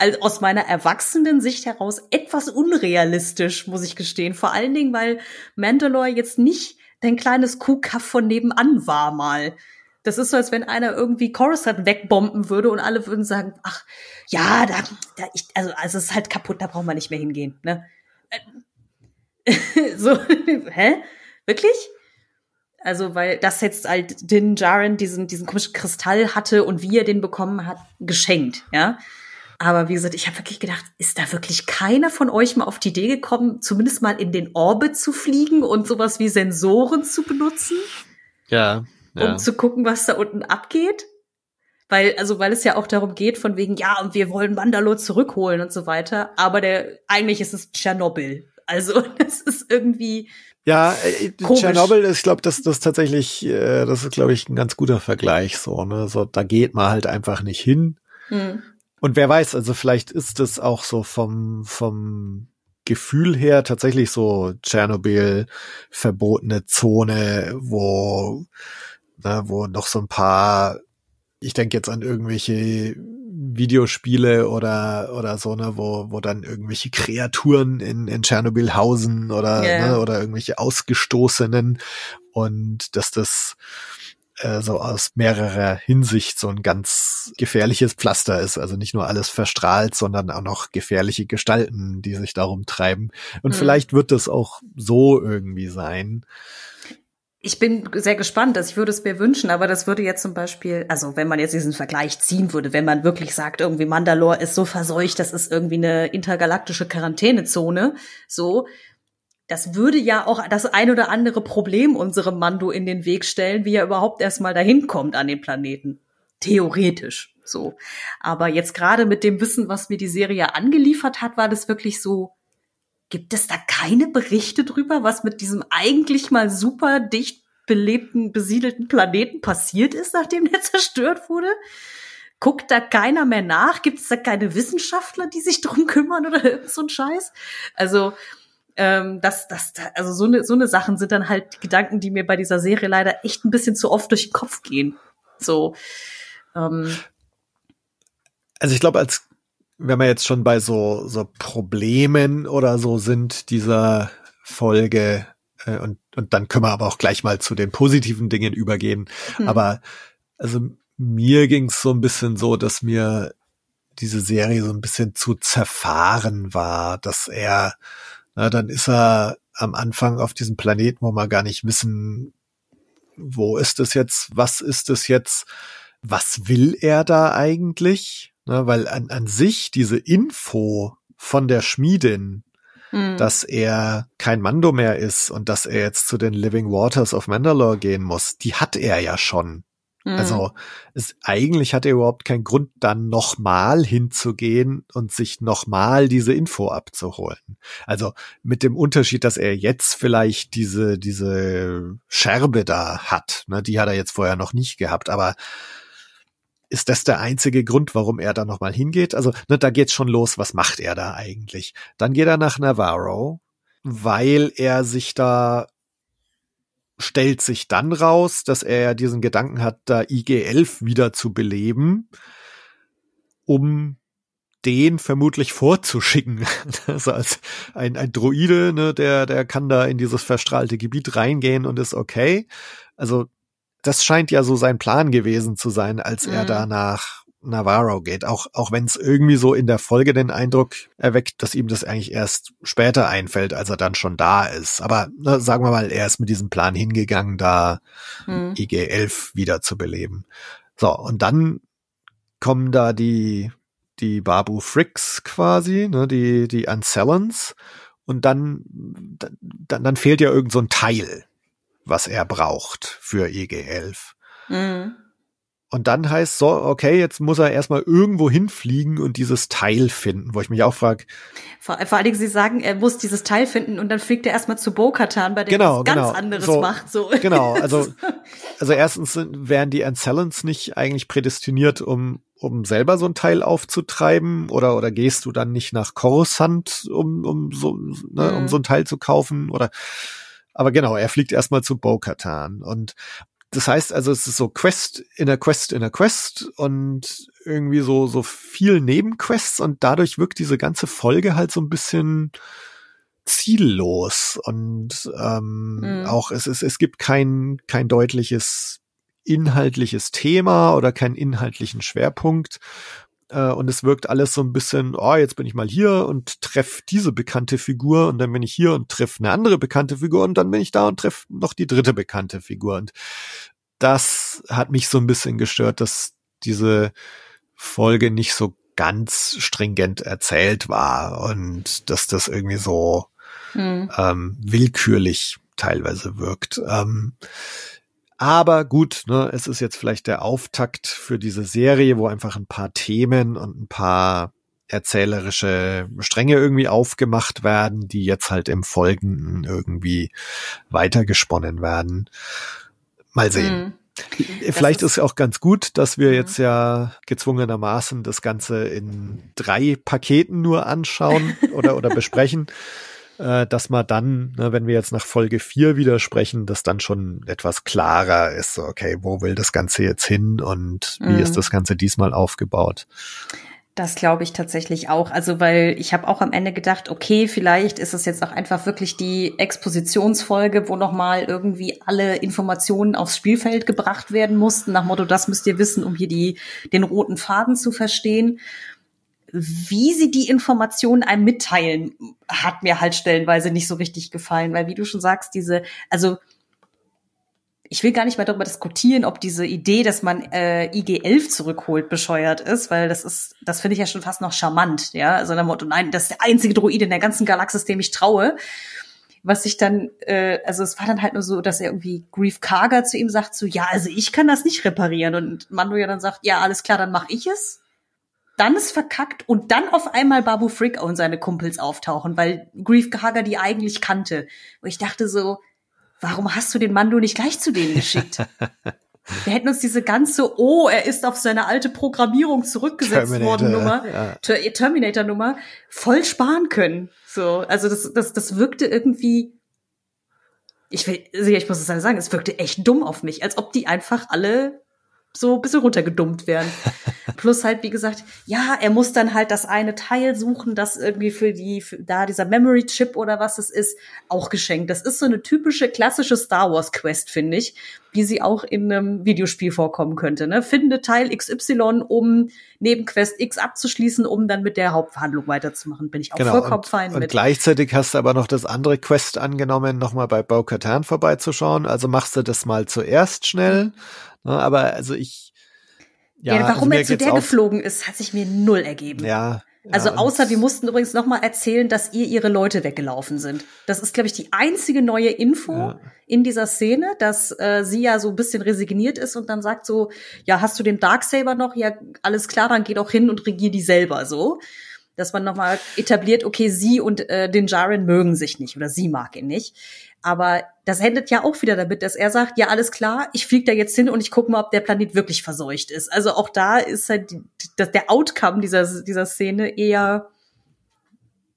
also aus meiner erwachsenen Sicht heraus etwas unrealistisch, muss ich gestehen. Vor allen Dingen, weil Mandalore jetzt nicht dein kleines Kuhkaff von nebenan war mal. Das ist so, als wenn einer irgendwie Coruscant wegbomben würde und alle würden sagen, ach, ja, da, da ich, also, also es ist halt kaputt, da braucht man nicht mehr hingehen, ne? *laughs* so, *laughs* hä? Wirklich? Also, weil das jetzt halt Din Jaren diesen, diesen komischen Kristall hatte und wie er den bekommen hat, geschenkt, ja. Aber wie gesagt, ich habe wirklich gedacht, ist da wirklich keiner von euch mal auf die Idee gekommen, zumindest mal in den Orbit zu fliegen und sowas wie Sensoren zu benutzen? Ja. ja. Um zu gucken, was da unten abgeht? Weil, also, weil es ja auch darum geht, von wegen, ja, und wir wollen Mandalore zurückholen und so weiter. Aber der, eigentlich ist es Tschernobyl. Also, *laughs* das ist irgendwie, ja, äh, Tschernobyl ist, ich glaube, das, das tatsächlich, äh, das ist, glaube ich, ein ganz guter Vergleich. So, ne, so da geht man halt einfach nicht hin. Mhm. Und wer weiß, also vielleicht ist es auch so vom vom Gefühl her tatsächlich so Tschernobyl verbotene Zone, wo ne, wo noch so ein paar ich denke jetzt an irgendwelche Videospiele oder oder so ne, wo wo dann irgendwelche Kreaturen in in Tschernobyl hausen oder yeah. ne, oder irgendwelche ausgestoßenen und dass das äh, so aus mehrerer Hinsicht so ein ganz gefährliches Pflaster ist. Also nicht nur alles verstrahlt, sondern auch noch gefährliche Gestalten, die sich darum treiben. Und mhm. vielleicht wird das auch so irgendwie sein ich bin sehr gespannt, dass ich würde es mir wünschen, aber das würde jetzt zum Beispiel, also wenn man jetzt diesen Vergleich ziehen würde, wenn man wirklich sagt, irgendwie Mandalore ist so verseucht, das ist irgendwie eine intergalaktische Quarantänezone, so, das würde ja auch das ein oder andere Problem unserem Mando in den Weg stellen, wie er überhaupt erstmal dahin kommt an den Planeten. Theoretisch, so. Aber jetzt gerade mit dem Wissen, was mir die Serie angeliefert hat, war das wirklich so, Gibt es da keine Berichte drüber, was mit diesem eigentlich mal super dicht belebten, besiedelten Planeten passiert ist, nachdem der *laughs* zerstört wurde? Guckt da keiner mehr nach? Gibt es da keine Wissenschaftler, die sich drum kümmern oder *laughs* irgend so ein Scheiß? Also, ähm, das, das, also so eine, so eine Sachen sind dann halt Gedanken, die mir bei dieser Serie leider echt ein bisschen zu oft durch den Kopf gehen. So. Ähm. Also ich glaube, als wenn wir jetzt schon bei so, so Problemen oder so sind dieser Folge, äh, und, und dann können wir aber auch gleich mal zu den positiven Dingen übergehen. Hm. Aber also mir ging es so ein bisschen so, dass mir diese Serie so ein bisschen zu zerfahren war, dass er, na, dann ist er am Anfang auf diesem Planeten, wo wir gar nicht wissen, wo ist es jetzt, was ist es jetzt, was will er da eigentlich? Ne, weil an, an sich diese Info von der Schmiedin, mhm. dass er kein Mando mehr ist und dass er jetzt zu den Living Waters of Mandalore gehen muss, die hat er ja schon. Mhm. Also es, eigentlich hat er überhaupt keinen Grund, dann nochmal hinzugehen und sich nochmal diese Info abzuholen. Also mit dem Unterschied, dass er jetzt vielleicht diese, diese Scherbe da hat. Ne, die hat er jetzt vorher noch nicht gehabt, aber ist das der einzige Grund, warum er da nochmal hingeht? Also, ne, da geht's schon los, was macht er da eigentlich? Dann geht er nach Navarro, weil er sich da stellt sich dann raus, dass er diesen Gedanken hat, da IG-11 wieder zu beleben, um den vermutlich vorzuschicken. *laughs* Also als ein, ein Droide, ne, der, der kann da in dieses verstrahlte Gebiet reingehen und ist okay. Also das scheint ja so sein Plan gewesen zu sein, als mhm. er da nach Navarro geht, auch, auch wenn es irgendwie so in der Folge den Eindruck erweckt, dass ihm das eigentlich erst später einfällt, als er dann schon da ist. Aber ne, sagen wir mal, er ist mit diesem Plan hingegangen, da mhm. IG-11 wieder zu beleben. So, und dann kommen da die, die Babu Fricks quasi, ne, die, die Ancellans, und dann, dann, dann fehlt ja irgend so ein Teil was er braucht für EG11. Mhm. Und dann heißt so, okay, jetzt muss er erstmal irgendwo hinfliegen und dieses Teil finden, wo ich mich auch frage. Vor, vor allen Dingen, Sie sagen, er muss dieses Teil finden und dann fliegt er erstmal zu Bo-Katan, bei dem genau, er ganz genau. anderes so, macht. So. Genau, also, *laughs* also erstens sind, wären die Ancellans nicht eigentlich prädestiniert, um, um selber so ein Teil aufzutreiben oder, oder gehst du dann nicht nach Coruscant, um, um so, ne, mhm. um so ein Teil zu kaufen oder, aber genau, er fliegt erstmal zu Bo-Katan und das heißt also, es ist so Quest in der Quest in der Quest und irgendwie so, so viel Nebenquests und dadurch wirkt diese ganze Folge halt so ein bisschen ziellos und ähm, mhm. auch es, es, es gibt kein, kein deutliches inhaltliches Thema oder keinen inhaltlichen Schwerpunkt. Äh, und es wirkt alles so ein bisschen, oh, jetzt bin ich mal hier und treff diese bekannte Figur und dann bin ich hier und treff eine andere bekannte Figur und dann bin ich da und treff noch die dritte bekannte Figur. Und das hat mich so ein bisschen gestört, dass diese Folge nicht so ganz stringent erzählt war und dass das irgendwie so hm. ähm, willkürlich teilweise wirkt. Ähm, aber gut, ne, es ist jetzt vielleicht der Auftakt für diese Serie, wo einfach ein paar Themen und ein paar erzählerische Stränge irgendwie aufgemacht werden, die jetzt halt im Folgenden irgendwie weitergesponnen werden. Mal sehen. Mhm. Vielleicht ist, es auch ganz gut, dass wir mhm. jetzt ja gezwungenermaßen das Ganze in drei Paketen nur anschauen oder, oder besprechen *laughs* äh, dass man dann, ne, wenn wir jetzt nach Folge 4 wieder sprechen, dass dann schon etwas klarer ist, so, okay, wo will das Ganze jetzt hin und wie mhm. ist das Ganze diesmal aufgebaut? Das glaube ich tatsächlich auch. Also, weil ich habe auch am Ende gedacht, okay, vielleicht ist es jetzt auch einfach wirklich die Expositionsfolge, wo nochmal irgendwie alle Informationen aufs Spielfeld gebracht werden mussten, nach Motto, das müsst ihr wissen, um hier die, den roten Faden zu verstehen wie sie die Informationen einem mitteilen, hat mir halt stellenweise nicht so richtig gefallen, weil wie du schon sagst, diese, also ich will gar nicht mehr darüber diskutieren, ob diese Idee, dass man äh, IG-11 zurückholt, bescheuert ist, weil das ist, das finde ich ja schon fast noch charmant, ja, also der Motto, nein, das ist der einzige Droid in der ganzen Galaxis, dem ich traue. Was ich dann, äh, also es war dann halt nur so, dass er irgendwie Grief Karga zu ihm sagt, so, ja, also ich kann das nicht reparieren. Und Mando ja dann sagt, ja, alles klar, dann mach ich es dann ist verkackt und dann auf einmal Babu Frick und seine Kumpels auftauchen, weil Grief Hager die eigentlich kannte. Wo ich dachte so, warum hast du den Mando nicht gleich zu denen geschickt? *laughs* Wir hätten uns diese ganze, oh, er ist auf seine alte Programmierung zurückgesetzt Terminator, worden Nummer, ja. Terminator Nummer, voll sparen können. So, also das, das, das wirkte irgendwie, ich will, also ich muss es sagen, es wirkte echt dumm auf mich, als ob die einfach alle so ein bisschen runtergedummt werden. *laughs* Plus halt, wie gesagt, ja, er muss dann halt das eine Teil suchen, das irgendwie für die, für da dieser Memory Chip oder was es ist, auch geschenkt. Das ist so eine typische klassische Star Wars Quest, finde ich, wie sie auch in einem Videospiel vorkommen könnte. Ne? Finde Teil XY, um Nebenquest X abzuschließen, um dann mit der Hauptverhandlung weiterzumachen. Bin ich auch genau, vollkommen fein und mit. Und gleichzeitig hast du aber noch das andere Quest angenommen, nochmal bei Bo-Katan vorbeizuschauen. Also machst du das mal zuerst schnell. Mhm Ne, aber also ich. Ja, ja warum also er zu der geflogen ist, hat sich mir null ergeben. Ja. Also außer wir mussten übrigens noch mal erzählen, dass ihr ihre Leute weggelaufen sind. Das ist, glaube ich, die einzige neue Info ja. in dieser Szene, dass äh, sie ja so ein bisschen resigniert ist und dann sagt so, ja, hast du den Darksaber noch? Ja, alles klar, dann geh doch hin und regier die selber so. Dass man noch mal etabliert, okay, sie und äh, den Jaren mögen sich nicht oder sie mag ihn nicht. Aber das endet ja auch wieder damit, dass er sagt, ja, alles klar, ich fliege da jetzt hin und ich gucke mal, ob der Planet wirklich verseucht ist. Also auch da ist halt die, das, der Outcome dieser, dieser Szene eher,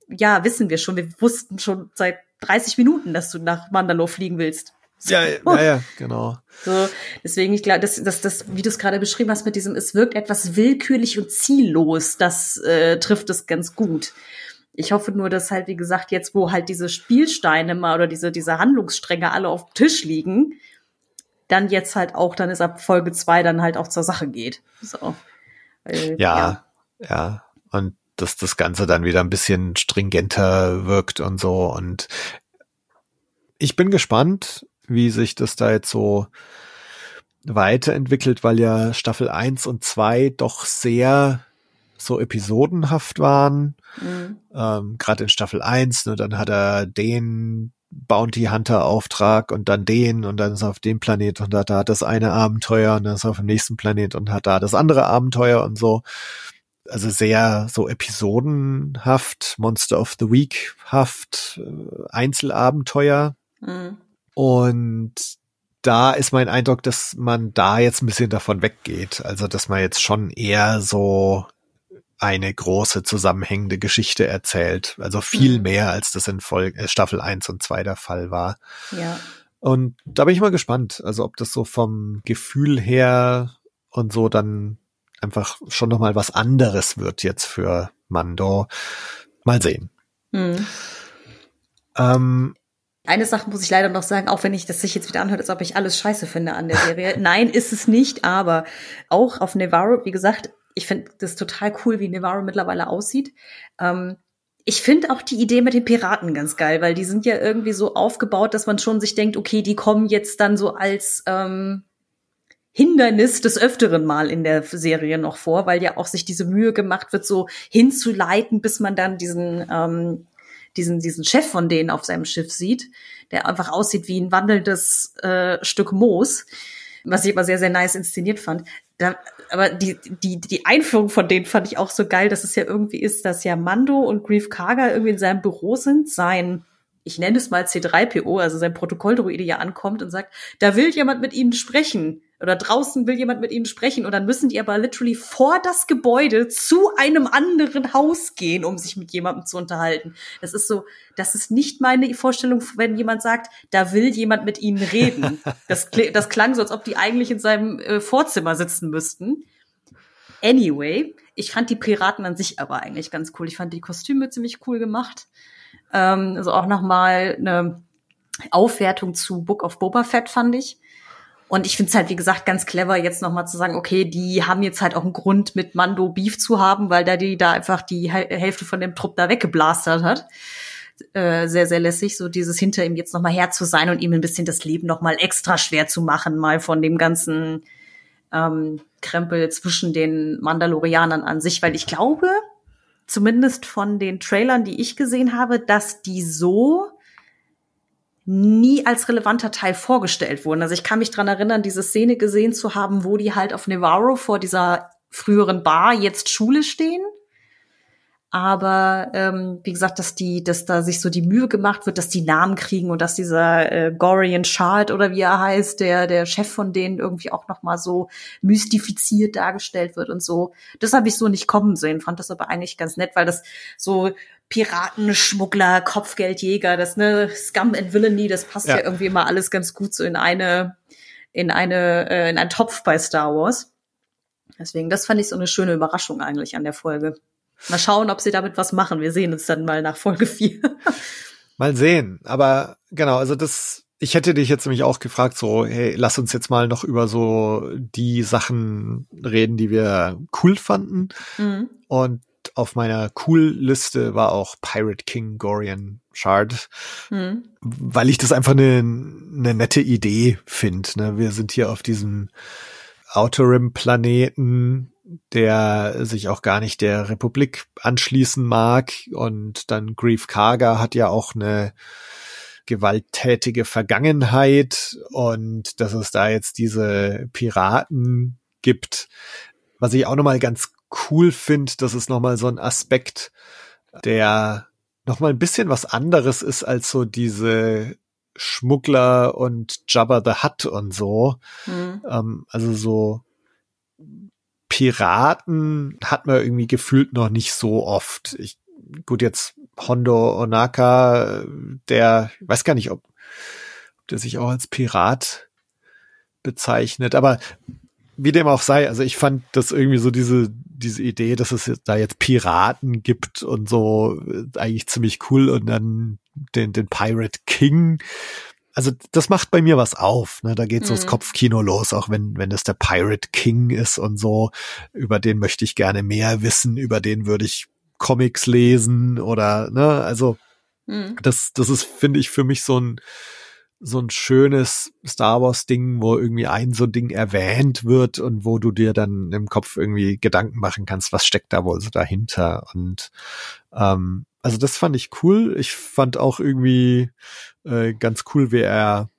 ja, wissen wir schon. Wir wussten schon seit 30 Minuten, dass du nach Mandalore fliegen willst. So. Ja, ja, ja, genau. So, deswegen, ich glaube, dass das, das, wie du es gerade beschrieben hast mit diesem, es wirkt etwas willkürlich und ziellos, das äh, trifft es ganz gut. Ich hoffe nur, dass halt, wie gesagt, jetzt, wo halt diese Spielsteine mal oder diese, diese Handlungsstränge alle auf dem Tisch liegen, dann jetzt halt auch, dann ist ab Folge zwei dann halt auch zur Sache geht. So. Weil, ja, ja, ja. Und dass das Ganze dann wieder ein bisschen stringenter wirkt und so. Und ich bin gespannt, wie sich das da jetzt so weiterentwickelt, weil ja Staffel 1 und 2 doch sehr so episodenhaft waren. Mhm. Ähm, Gerade in Staffel 1, ne, dann hat er den Bounty Hunter Auftrag und dann den und dann ist er auf dem Planet und hat da das eine Abenteuer und dann ist er auf dem nächsten Planet und hat da das andere Abenteuer und so. Also sehr so episodenhaft, Monster of the Week haft, äh, Einzelabenteuer. Mhm. Und da ist mein Eindruck, dass man da jetzt ein bisschen davon weggeht. Also, dass man jetzt schon eher so eine große zusammenhängende Geschichte erzählt. Also viel mhm. mehr, als das in Folge, äh, Staffel 1 und 2 der Fall war. Ja. Und da bin ich mal gespannt, also ob das so vom Gefühl her und so dann einfach schon noch mal was anderes wird jetzt für Mando. Mal sehen. Hm. Ähm, Eine Sache muss ich leider noch sagen, auch wenn ich das sich jetzt wieder anhört, als ob ich alles scheiße finde an der Serie. *laughs* Nein, ist es nicht, aber auch auf Nevarro, wie gesagt, ich finde das total cool, wie Nevarro mittlerweile aussieht. Ähm, ich finde auch die Idee mit den Piraten ganz geil, weil die sind ja irgendwie so aufgebaut, dass man schon sich denkt, okay, die kommen jetzt dann so als ähm, Hindernis des Öfteren mal in der Serie noch vor, weil ja auch sich diese Mühe gemacht wird, so hinzuleiten, bis man dann diesen, ähm, diesen, diesen Chef von denen auf seinem Schiff sieht, der einfach aussieht wie ein wandelndes äh, Stück Moos, was ich aber sehr, sehr nice inszeniert fand. Da, aber die, die, die Einführung von denen fand ich auch so geil, dass es ja irgendwie ist, dass ja Mando und Grief Karga irgendwie in seinem Büro sind, sein ich nenne es mal C3PO, also sein Protokolldruide ja ankommt und sagt, da will jemand mit Ihnen sprechen oder draußen will jemand mit Ihnen sprechen und dann müssen die aber literally vor das Gebäude zu einem anderen Haus gehen, um sich mit jemandem zu unterhalten. Das ist so, das ist nicht meine Vorstellung, wenn jemand sagt, da will jemand mit Ihnen reden. *laughs* Das, das klang so, als ob die eigentlich in seinem äh, Vorzimmer sitzen müssten. Anyway, ich fand die Piraten an sich aber eigentlich ganz cool. Ich fand die Kostüme ziemlich cool gemacht. Ähm, also auch nochmal eine Aufwertung zu Book of Boba Fett fand ich. Und ich finde es halt, wie gesagt, ganz clever, jetzt nochmal zu sagen, okay, die haben jetzt halt auch einen Grund, mit Mando Beef zu haben, weil da die da einfach die Hälfte von dem Trupp da weggeblastert hat. Äh, sehr, sehr lässig, so dieses hinter ihm jetzt nochmal her zu sein und ihm ein bisschen das Leben nochmal extra schwer zu machen, mal von dem ganzen ähm, Krempel zwischen den Mandalorianern an sich, weil ich glaube, zumindest von den Trailern, die ich gesehen habe, dass die so nie als relevanter Teil vorgestellt wurden. Also ich kann mich dran erinnern, diese Szene gesehen zu haben, wo die halt auf Nevarro vor dieser früheren Bar jetzt Schule stehen aber ähm, wie gesagt, dass die, dass da sich so die Mühe gemacht wird, dass die Namen kriegen und dass dieser äh, Gorian Shard oder wie er heißt, der der Chef von denen irgendwie auch noch mal so mystifiziert dargestellt wird und so. Das habe ich so nicht kommen sehen, fand das aber eigentlich ganz nett, weil das so Piraten, Schmuggler, Kopfgeldjäger, das ne Scum and Villainy, das passt ja, ja irgendwie immer alles ganz gut so in eine in eine äh, in einen Topf bei Star Wars. Deswegen, das fand ich so eine schöne Überraschung eigentlich an der Folge. Mal schauen, ob sie damit was machen. Wir sehen uns dann mal nach Folge 4. *laughs* mal sehen. Aber genau, also das, ich hätte dich jetzt nämlich auch gefragt, so, hey, lass uns jetzt mal noch über so die Sachen reden, die wir cool fanden. Mhm. Und auf meiner Cool-Liste war auch Pirate King Gorian Shard, mhm. weil ich das einfach eine, eine nette Idee finde. Ne? Wir sind hier auf diesem Outer Rim Planeten, der sich auch gar nicht der Republik anschließen mag. Und dann Grief Karga hat ja auch eine gewalttätige Vergangenheit und dass es da jetzt diese Piraten gibt, was ich auch nochmal ganz cool finde, dass es nochmal so ein Aspekt, der nochmal ein bisschen was anderes ist als so diese Schmuggler und Jabba the Hutt und so. Mhm. Ähm, also so Piraten hat man irgendwie gefühlt noch nicht so oft. Ich, gut, jetzt Hondo Onaka, der, ich weiß gar nicht, ob, ob der sich auch als Pirat bezeichnet, aber wie dem auch sei, also ich fand das irgendwie so diese, diese Idee, dass es da jetzt Piraten gibt und so, eigentlich ziemlich cool und dann den, den Pirate King also das macht bei mir was auf. Ne? Da geht so mhm. das Kopfkino los, auch wenn wenn es der Pirate King ist und so. Über den möchte ich gerne mehr wissen. Über den würde ich Comics lesen oder ne, also mhm. das das ist finde ich für mich so ein so ein schönes Star Wars Ding, wo irgendwie ein so Ding erwähnt wird und wo du dir dann im Kopf irgendwie Gedanken machen kannst, was steckt da wohl so dahinter und ähm, also das fand ich cool. Ich fand auch irgendwie äh, ganz cool, wie er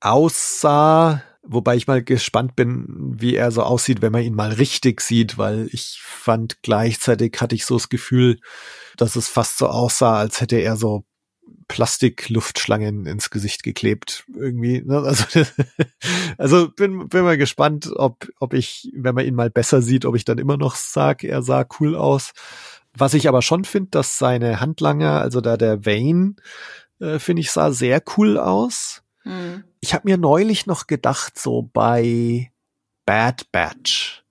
aussah. Wobei ich mal gespannt bin, wie er so aussieht, wenn man ihn mal richtig sieht, weil ich fand gleichzeitig hatte ich so das Gefühl, dass es fast so aussah, als hätte er so Plastikluftschlangen ins Gesicht geklebt irgendwie. Ne? *laughs* Also, also bin, bin mal gespannt, ob, ob ich, wenn man ihn mal besser sieht, ob ich dann immer noch sag, er sah cool aus. Was ich aber schon finde, dass seine Handlanger, also da der Wayne, äh, finde ich, sah sehr cool aus. Mhm. Ich habe mir neulich noch gedacht, so bei Bad Batch,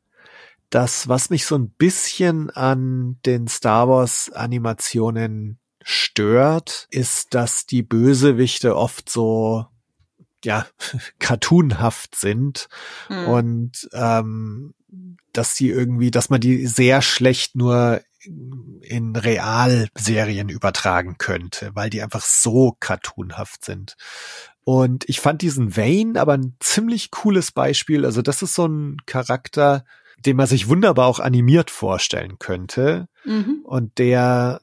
das, was mich so ein bisschen an den Star Wars Animationen stört, ist, dass die Bösewichte oft so ja *laughs* cartoonhaft sind mhm. und ähm, dass die irgendwie, dass man die sehr schlecht nur in Realserien übertragen könnte, weil die einfach so cartoonhaft sind. Und ich fand diesen Vane aber ein ziemlich cooles Beispiel. Also das ist so ein Charakter, den man sich wunderbar auch animiert vorstellen könnte. Mhm. Und der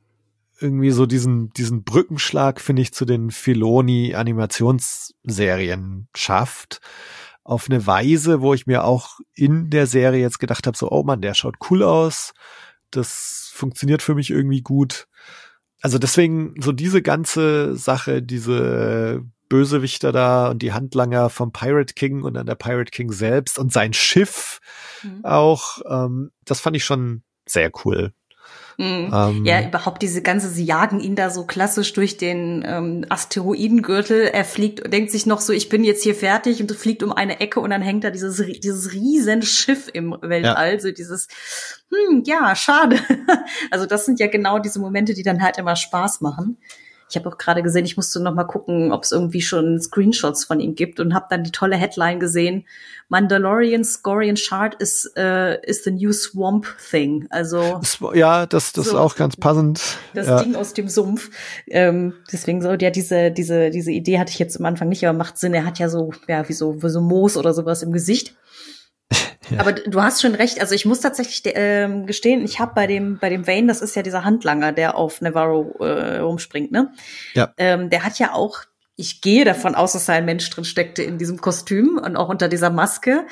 irgendwie so diesen, diesen Brückenschlag, finde ich, zu den Filoni Animationsserien schafft. Auf eine Weise, wo ich mir auch in der Serie jetzt gedacht habe, so, oh man, der schaut cool aus. Das funktioniert für mich irgendwie gut. Also deswegen so diese ganze Sache, diese Bösewichter da und die Handlanger vom Pirate King und dann der Pirate King selbst und sein Schiff mhm. auch, ähm, das fand ich schon sehr cool. Mhm. Ähm, ja, überhaupt diese ganze, sie jagen ihn da so klassisch durch den ähm, Asteroidengürtel. Er fliegt und denkt sich noch so, ich bin jetzt hier fertig und fliegt um eine Ecke und dann hängt da dieses, dieses riesen Schiff im Weltall. Ja. So dieses, hm, ja, schade. *laughs* also das sind ja genau diese Momente, die dann halt immer Spaß machen. Ich habe auch gerade gesehen, ich musste noch mal gucken, ob es irgendwie schon Screenshots von ihm gibt und habe dann die tolle Headline gesehen. Mandalorian Scorian Shard is, uh, is the new Swamp Thing. Also ja, das das so, ist auch ganz passend. Das ja. Ding aus dem Sumpf. Ähm, deswegen so ja diese diese diese Idee hatte ich jetzt am Anfang nicht, aber macht Sinn. Er hat ja so ja wie so wie so Moos oder sowas im Gesicht. Aber du hast schon recht. Also ich muss tatsächlich ähm, gestehen, ich habe bei dem bei dem Vane, das ist ja dieser Handlanger, der auf Navarro äh, rumspringt, ne? Ja. Ähm, der hat ja auch. Ich gehe davon aus, dass da ein Mensch drin steckte in diesem Kostüm und auch unter dieser Maske.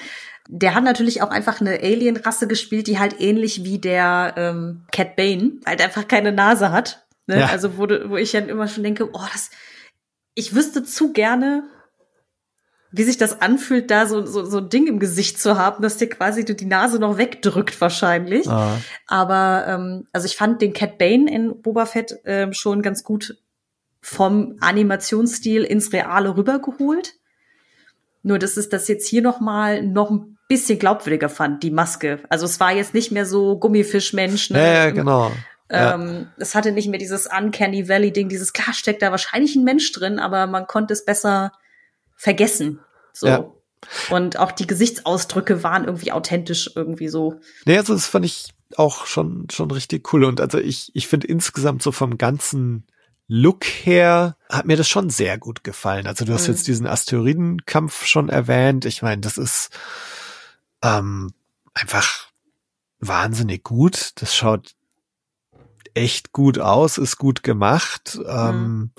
Der hat natürlich auch einfach eine Alien-Rasse gespielt, die halt ähnlich wie der ähm, Cat Bane halt einfach keine Nase hat. Ne? Ja. Also wo, wo ich dann immer schon denke, oh, das, ich wüsste zu gerne, wie sich das anfühlt, da so, so, so ein Ding im Gesicht zu haben, dass dir quasi die Nase noch wegdrückt wahrscheinlich. Ah. Aber ähm, also ich fand den Cat Bane in Boba Fett ähm, schon ganz gut vom Animationsstil ins Reale rübergeholt. Nur dass es das jetzt hier noch mal noch ein bisschen glaubwürdiger fand, die Maske. Also es war jetzt nicht mehr so Gummifischmensch. Ne? Ja, ja, genau. Ähm, ja. Es hatte nicht mehr dieses Uncanny Valley Ding, dieses klar steckt da wahrscheinlich ein Mensch drin, aber man konnte es besser vergessen. So. Ja. Und auch die Gesichtsausdrücke waren irgendwie authentisch irgendwie so. Nee, also das fand ich auch schon, schon richtig cool. Und also ich, ich finde insgesamt so vom ganzen Look her hat mir das schon sehr gut gefallen. Also du hast mhm. jetzt diesen Asteroidenkampf schon erwähnt. Ich meine, das ist ähm, einfach wahnsinnig gut. Das schaut echt gut aus, ist gut gemacht. Mhm. Ähm,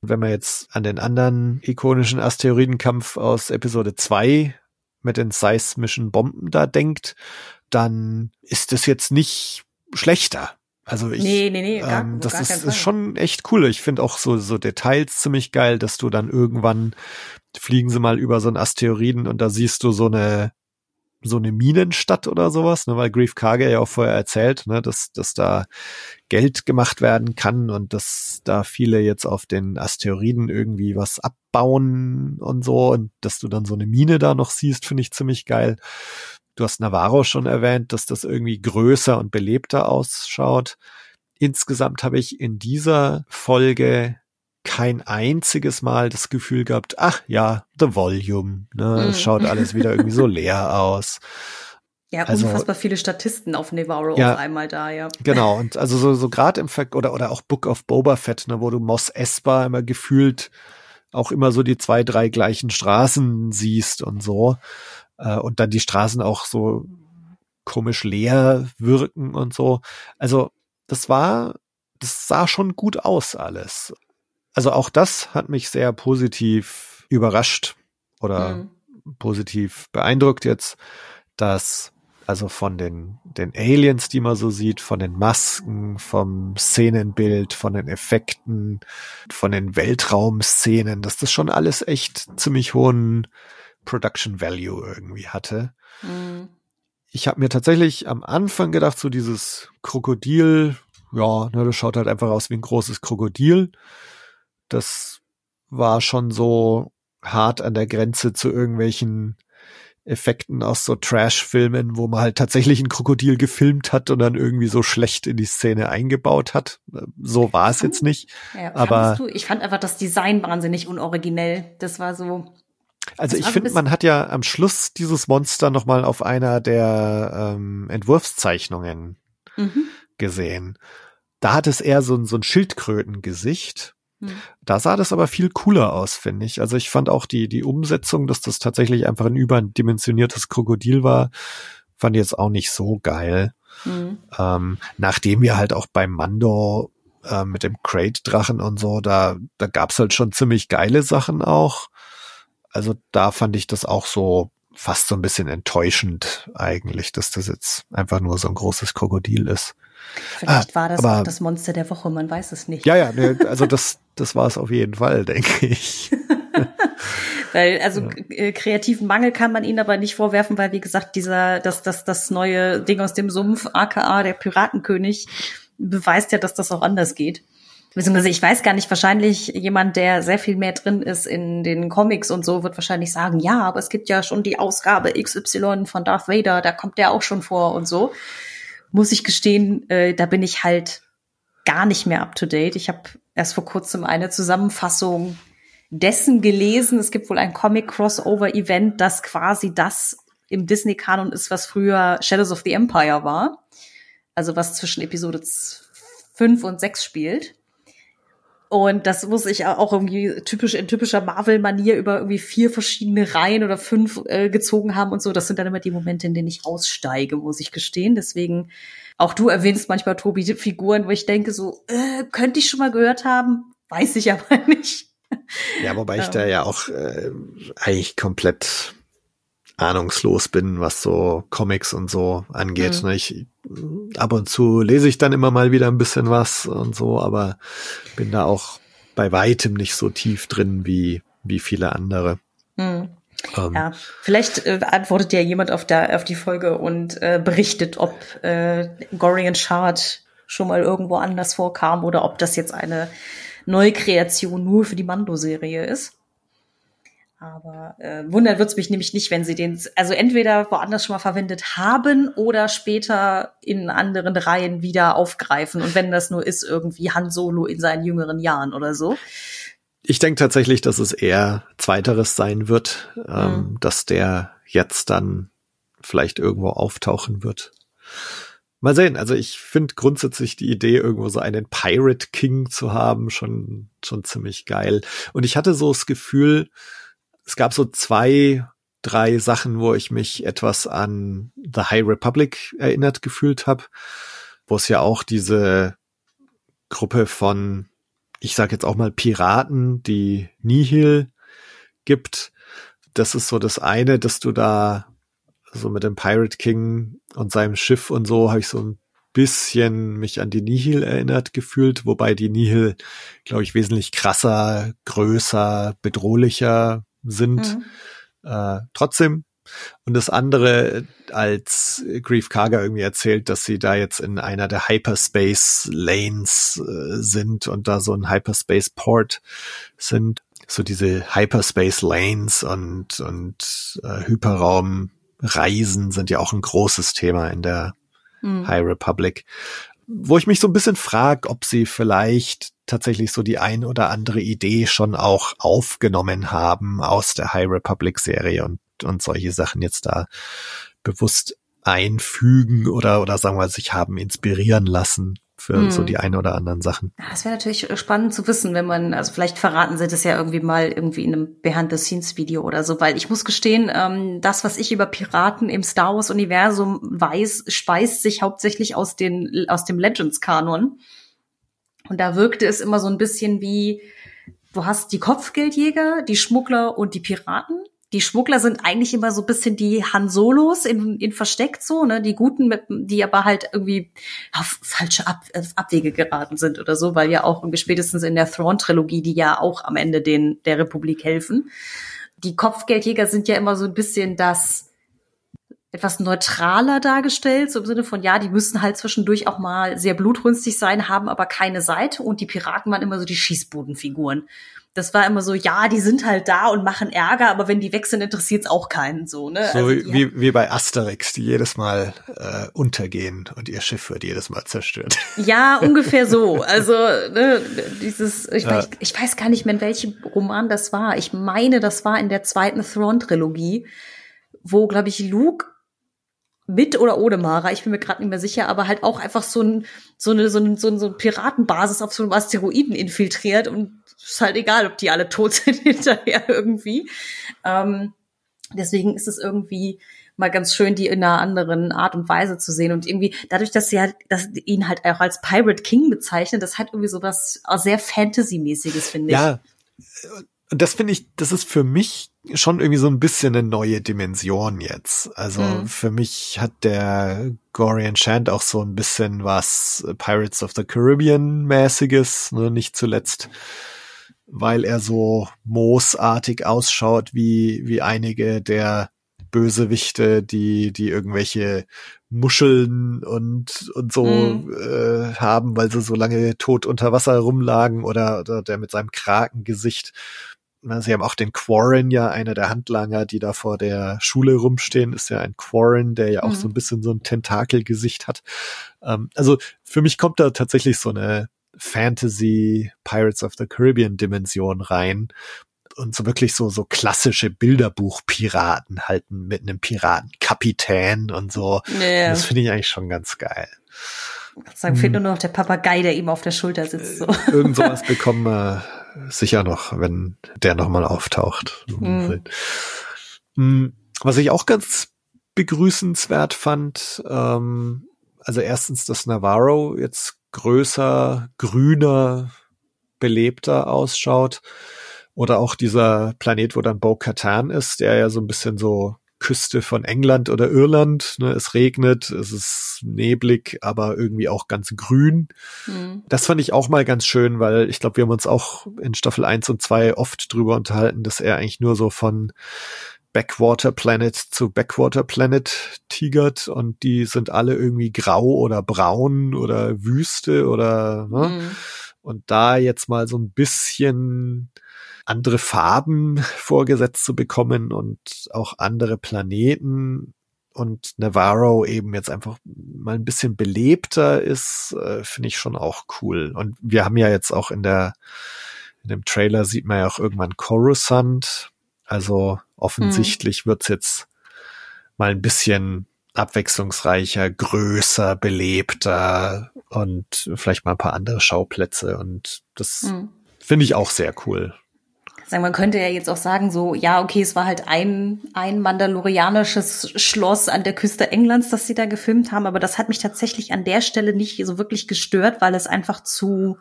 wenn man jetzt an den anderen ikonischen Asteroidenkampf aus Episode 2 mit den seismischen Bomben da denkt, dann ist das jetzt nicht schlechter. Also ich, nee, nee, nee, gar, ähm, das gar ist, ist schon echt cool. Ich finde auch so, so Details ziemlich geil, dass du dann irgendwann fliegen sie mal über so einen Asteroiden und da siehst du so eine so eine Minenstadt oder sowas, ne, weil Grief Karge ja auch vorher erzählt, ne, dass, dass da Geld gemacht werden kann und dass da viele jetzt auf den Asteroiden irgendwie was abbauen und so und dass du dann so eine Mine da noch siehst, finde ich ziemlich geil. Du hast Navarro schon erwähnt, dass das irgendwie größer und belebter ausschaut. Insgesamt habe ich in dieser Folge kein einziges Mal das Gefühl gehabt, ach ja, The Volume, ne, mhm. schaut alles wieder irgendwie so leer aus. *laughs* Ja, also, unfassbar viele Statisten auf Navarro ja, auf einmal da, ja. Genau, und also so, so gerade im Ver oder, oder auch Book of Boba Fett, ne, wo du Moss Espa immer gefühlt auch immer so die zwei, drei gleichen Straßen siehst und so. Äh, und dann die Straßen auch so komisch leer wirken und so. Also, das war, das sah schon gut aus alles. Also auch das hat mich sehr positiv überrascht oder mhm. positiv beeindruckt jetzt, dass also von den, den Aliens, die man so sieht, von den Masken, vom Szenenbild, von den Effekten, von den Weltraumszenen, dass das schon alles echt ziemlich hohen Production Value irgendwie hatte. Mhm. Ich habe mir tatsächlich am Anfang gedacht, so dieses Krokodil, ja, ne, das schaut halt einfach aus wie ein großes Krokodil das war schon so hart an der Grenze zu irgendwelchen Effekten aus so Trash-Filmen, wo man halt tatsächlich ein Krokodil gefilmt hat und dann irgendwie so schlecht in die Szene eingebaut hat. So war es jetzt nicht. Ja, aber du, ich fand einfach das Design wahnsinnig unoriginell. Das war so. Also ich finde, man hat ja am Schluss dieses Monster noch mal auf einer der ähm, Entwurfszeichnungen mhm. gesehen. Da hat es eher so, so ein Schildkrötengesicht hm. Da sah das aber viel cooler aus, finde ich. Also ich fand auch die, die Umsetzung, dass das tatsächlich einfach ein überdimensioniertes Krokodil war, fand ich jetzt auch nicht so geil. Mhm. Ähm, nachdem wir halt auch beim Mando äh, mit dem Crate-Drachen und so, da, da gab's halt schon ziemlich geile Sachen auch. Also da fand ich das auch so fast so ein bisschen enttäuschend eigentlich, dass das jetzt einfach nur so ein großes Krokodil ist. Vielleicht ah, war das aber, auch das Monster der Woche, man weiß es nicht. Ja, ja, ne, also das, das war es auf jeden Fall, denke ich. *laughs* weil, also ja. Äh, kreativen Mangel kann man ihnen aber nicht vorwerfen, weil, wie gesagt, dieser, das, das, das neue Ding aus dem Sumpf, aka der Piratenkönig, beweist ja, dass das auch anders geht. Beziehungsweise ich weiß gar nicht, wahrscheinlich jemand, der sehr viel mehr drin ist in den Comics und so, wird wahrscheinlich sagen, ja, aber es gibt ja schon die Ausgabe XY von Darth Vader, da kommt der auch schon vor und so muss ich gestehen, äh, da bin ich halt gar nicht mehr up to date. Ich habe erst vor kurzem eine Zusammenfassung dessen gelesen. Es gibt wohl ein Comic-Crossover-Event, das quasi das im Disney-Kanon ist, was früher Shadows of the Empire war. Also was zwischen Episode 5 und 6 spielt. Und das muss ich auch irgendwie typisch in typischer Marvel-Manier über irgendwie vier verschiedene Reihen oder fünf äh, gezogen haben und so. Das sind dann immer die Momente, in denen ich aussteige, muss ich gestehen. Deswegen, auch du erwähnst manchmal, Tobi, Figuren, wo ich denke, so, äh, könnte ich schon mal gehört haben, weiß ich aber *laughs* nicht. Ja, wobei ich da ja auch äh, eigentlich komplett ahnungslos bin, was so Comics und so angeht. Mhm. Ne? Ich, ab und zu lese ich dann immer mal wieder ein bisschen was und so, aber bin da auch bei weitem nicht so tief drin wie, wie viele andere. Mhm. Um, ja, vielleicht äh, antwortet ja jemand auf, der, auf die Folge und äh, berichtet, ob äh, Gorian Shard schon mal irgendwo anders vorkam oder ob das jetzt eine Neukreation nur für die Mando-Serie ist. Aber äh, wundern wird's mich nämlich nicht, wenn sie den, also entweder woanders schon mal verwendet haben oder später in anderen Reihen wieder aufgreifen. Und wenn das nur ist, irgendwie Han Solo in seinen jüngeren Jahren oder so. Ich denke tatsächlich, dass es eher zweiteres sein wird, ähm, mhm. dass der jetzt dann vielleicht irgendwo auftauchen wird. Mal sehen. Also ich finde grundsätzlich die Idee, irgendwo so einen Pirate King zu haben, schon, schon ziemlich geil. Und ich hatte so das Gefühl, es gab so zwei, drei Sachen, wo ich mich etwas an The High Republic erinnert gefühlt habe, wo es ja auch diese Gruppe von, ich sag jetzt auch mal Piraten, die Nihil gibt. Das ist so das eine, dass du da so mit dem Pirate King und seinem Schiff und so habe ich so ein bisschen mich an die Nihil erinnert gefühlt, wobei die Nihil, glaube ich, wesentlich krasser, größer, bedrohlicher sind. Mhm. Äh, trotzdem. Und das andere, als Grief Karga irgendwie erzählt, dass sie da jetzt in einer der Hyperspace Lanes äh, sind und da so ein Hyperspace Port sind. So diese Hyperspace Lanes und, und äh, Hyperraumreisen sind ja auch ein großes Thema in der mhm. High Republic. Wo ich mich so ein bisschen frage, ob sie vielleicht tatsächlich so die ein oder andere Idee schon auch aufgenommen haben aus der High Republic Serie und, und solche Sachen jetzt da bewusst einfügen oder, oder sagen wir, sich haben inspirieren lassen für hm. so die ein oder anderen Sachen. Das wäre natürlich spannend zu wissen, wenn man, also vielleicht verraten sie das ja irgendwie mal irgendwie in einem Behind-the-Scenes-Video oder so, weil ich muss gestehen, ähm, das, was ich über Piraten im Star Wars-Universum weiß, speist sich hauptsächlich aus, den, aus dem Legends-Kanon. Und da wirkte es immer so ein bisschen wie, du hast die Kopfgeldjäger, die Schmuggler und die Piraten. Die Schmuggler sind eigentlich immer so ein bisschen die Han Solos in, in versteckt so, ne, die Guten, mit, die aber halt irgendwie auf falsche Ab, äh, Abwege geraten sind oder so, weil ja auch irgendwie spätestens in der Thrawn-Trilogie, die ja auch am Ende den, der Republik helfen. Die Kopfgeldjäger sind ja immer so ein bisschen das, etwas neutraler dargestellt, so im Sinne von, ja, die müssen halt zwischendurch auch mal sehr blutrünstig sein, haben aber keine Seite und die Piraten waren immer so die Schießbodenfiguren das war immer so, ja, die sind halt da und machen Ärger, aber wenn die weg sind, interessiert es auch keinen so, ne? So also wie, wie bei Asterix, die jedes Mal äh, untergehen und ihr Schiff wird jedes Mal zerstört. *laughs* Ja, ungefähr so. Also, ne, dieses, ich, ja. weiß, ich weiß gar nicht mehr, in welchem Roman das war. Ich meine, das war in der zweiten Thrawn-Trilogie, wo, glaube ich, Luke mit oder ohne Mara, ich bin mir gerade nicht mehr sicher, aber halt auch einfach so, ein, so eine so, ein, so, ein, so eine Piratenbasis auf so einem Asteroiden infiltriert und ist halt egal, ob die alle tot *laughs* sind hinterher irgendwie. Ähm, deswegen ist es irgendwie mal ganz schön, die in einer anderen Art und Weise zu sehen. Und irgendwie, dadurch, dass sie halt, dass ihn halt auch als Pirate King bezeichnet, das hat irgendwie so was sehr Fantasy-mäßiges, finde ich. Ja. Und das finde ich, das ist für mich schon irgendwie so ein bisschen eine neue Dimension jetzt. Also mhm. für mich hat der Gorian Chant auch so ein bisschen was Pirates of the Caribbean mäßiges, ne? nicht zuletzt weil er so moosartig ausschaut wie, wie einige der Bösewichte, die, die irgendwelche Muscheln und, und so mhm. äh, haben, weil sie so lange tot unter Wasser rumlagen oder, oder der mit seinem Krakengesicht. Na, sie haben auch den Quarren ja, einer der Handlanger, die da vor der Schule rumstehen, ist ja ein Quarren, der ja auch mhm. so ein bisschen so ein Tentakelgesicht hat. Ähm, also für mich kommt da tatsächlich so eine Fantasy Pirates of the Caribbean Dimension rein und so wirklich so so klassische Bilderbuch-Piraten halten mit einem Piratenkapitän und so. Ja. Das finde ich eigentlich schon ganz geil. Ich sagen, fehlt nur noch der Papagei, der ihm auf der Schulter sitzt. So. Äh, irgend sowas bekommen wir sicher noch, wenn der nochmal auftaucht. Mhm. mhm. Was ich auch ganz begrüßenswert fand, ähm, also erstens, dass Navarro jetzt größer, grüner, belebter ausschaut. Oder auch dieser Planet, wo dann Bo-Katan ist, der ja so ein bisschen so Küste von England oder Irland. Ne? Es regnet, es ist neblig, aber irgendwie auch ganz grün. Mhm. Das fand ich auch mal ganz schön, weil ich glaube, wir haben uns auch in Staffel 1 und 2 oft drüber unterhalten, dass er eigentlich nur so von Backwater Planet zu Backwater Planet tigert und die sind alle irgendwie grau oder braun oder Wüste oder ne? Mhm. und da jetzt mal so ein bisschen andere Farben *laughs* vorgesetzt zu bekommen und auch andere Planeten und Navarro eben jetzt einfach mal ein bisschen belebter ist, äh, finde ich schon auch cool. Und wir haben ja jetzt auch in der in dem Trailer sieht man ja auch irgendwann Coruscant, also offensichtlich mhm. wird's jetzt mal ein bisschen abwechslungsreicher, größer, belebter und vielleicht mal ein paar andere Schauplätze. Und das mhm. finde ich auch sehr cool. Sagen, man könnte ja jetzt auch sagen, so, ja, okay, es war halt ein, ein mandalorianisches Schloss an der Küste Englands, das sie da gefilmt haben, aber das hat mich tatsächlich an der Stelle nicht so wirklich gestört, weil es einfach zu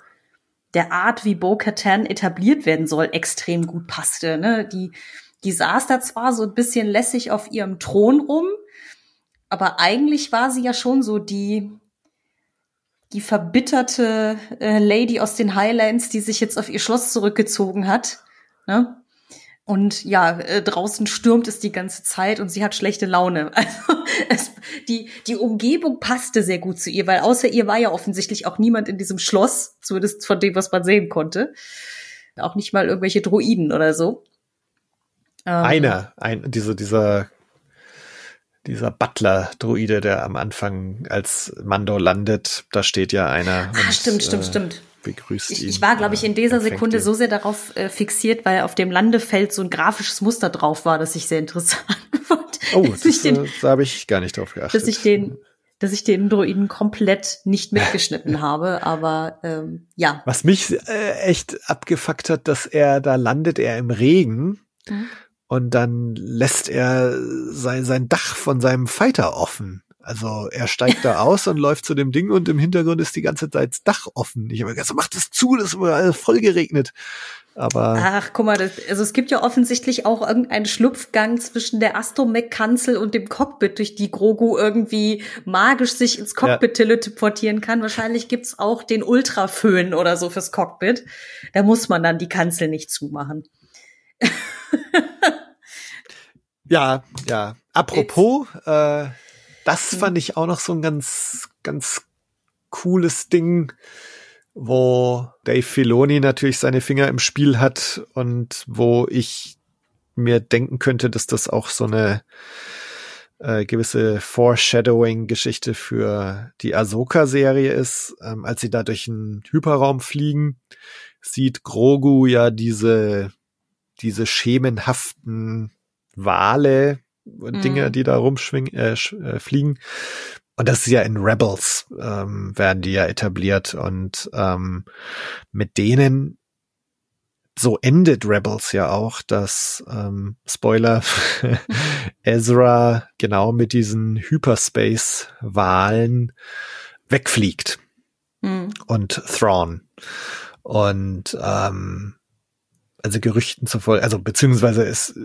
der Art, wie Bo-Katan etabliert werden soll, extrem gut passte. Ne? Die, die saß da zwar so ein bisschen lässig auf ihrem Thron rum, aber eigentlich war sie ja schon so die, die verbitterte äh, Lady aus den Highlands, die sich jetzt auf ihr Schloss zurückgezogen hat. Ne? Und ja, äh, draußen stürmt es die ganze Zeit und sie hat schlechte Laune. *laughs* Also es, die, die Umgebung passte sehr gut zu ihr, weil außer ihr war ja offensichtlich auch niemand in diesem Schloss, zumindest von dem, was man sehen konnte. Auch nicht mal irgendwelche Druiden oder so. Ähm, Einer, ein, diese, dieser, dieser Butler-Druide, der am Anfang als Mando landet, da steht ja einer. Ah, und, stimmt, stimmt, äh, stimmt begrüßt ich, ihn. Ich war, glaube ich, in dieser Sekunde so sehr darauf äh, fixiert, weil auf dem Landefeld so ein grafisches Muster drauf war, dass ich sehr interessant *laughs* fand. Oh, das, ich den, äh, da habe ich gar nicht drauf geachtet. Dass ich den, dass ich den Druiden komplett nicht mitgeschnitten *laughs* habe, aber ähm, ja. Was mich äh, echt abgefuckt hat, dass er da landet, er im Regen. Mhm. Und dann lässt er sein, sein Dach von seinem Fighter offen. Also er steigt da aus und läuft zu dem Ding und im Hintergrund ist die ganze Zeit das Dach offen. Ich habe gesagt, mach das zu, das ist alles voll geregnet. Aber Ach, guck mal, das, also es gibt ja offensichtlich auch irgendeinen Schlupfgang zwischen der Astromech-Kanzel und dem Cockpit, durch die Grogu irgendwie magisch sich ins Cockpit teleportieren kann. Wahrscheinlich gibt's auch den Ultraföhn oder so fürs Cockpit. Da muss man dann die Kanzel nicht zumachen. ja, ja. apropos, äh, das hm. fand ich auch noch so ein ganz, ganz cooles Ding, wo Dave Filoni natürlich seine Finger im Spiel hat und wo ich mir denken könnte, dass das auch so eine äh, gewisse Foreshadowing-Geschichte für die Ahsoka-Serie ist. Ähm, als sie da durch einen Hyperraum fliegen, sieht Grogu ja diese, diese schemenhaften Wale, mhm. Dinge, die da rumschwingen, äh, äh, fliegen. Und das ist ja in Rebels, ähm, werden die ja etabliert und ähm, mit denen so endet Rebels ja auch, dass ähm, Spoiler *laughs* Ezra genau mit diesen Hyperspace-Wahlen wegfliegt mhm. und Thrawn. Und ähm, also Gerüchten zufolge, also beziehungsweise es äh,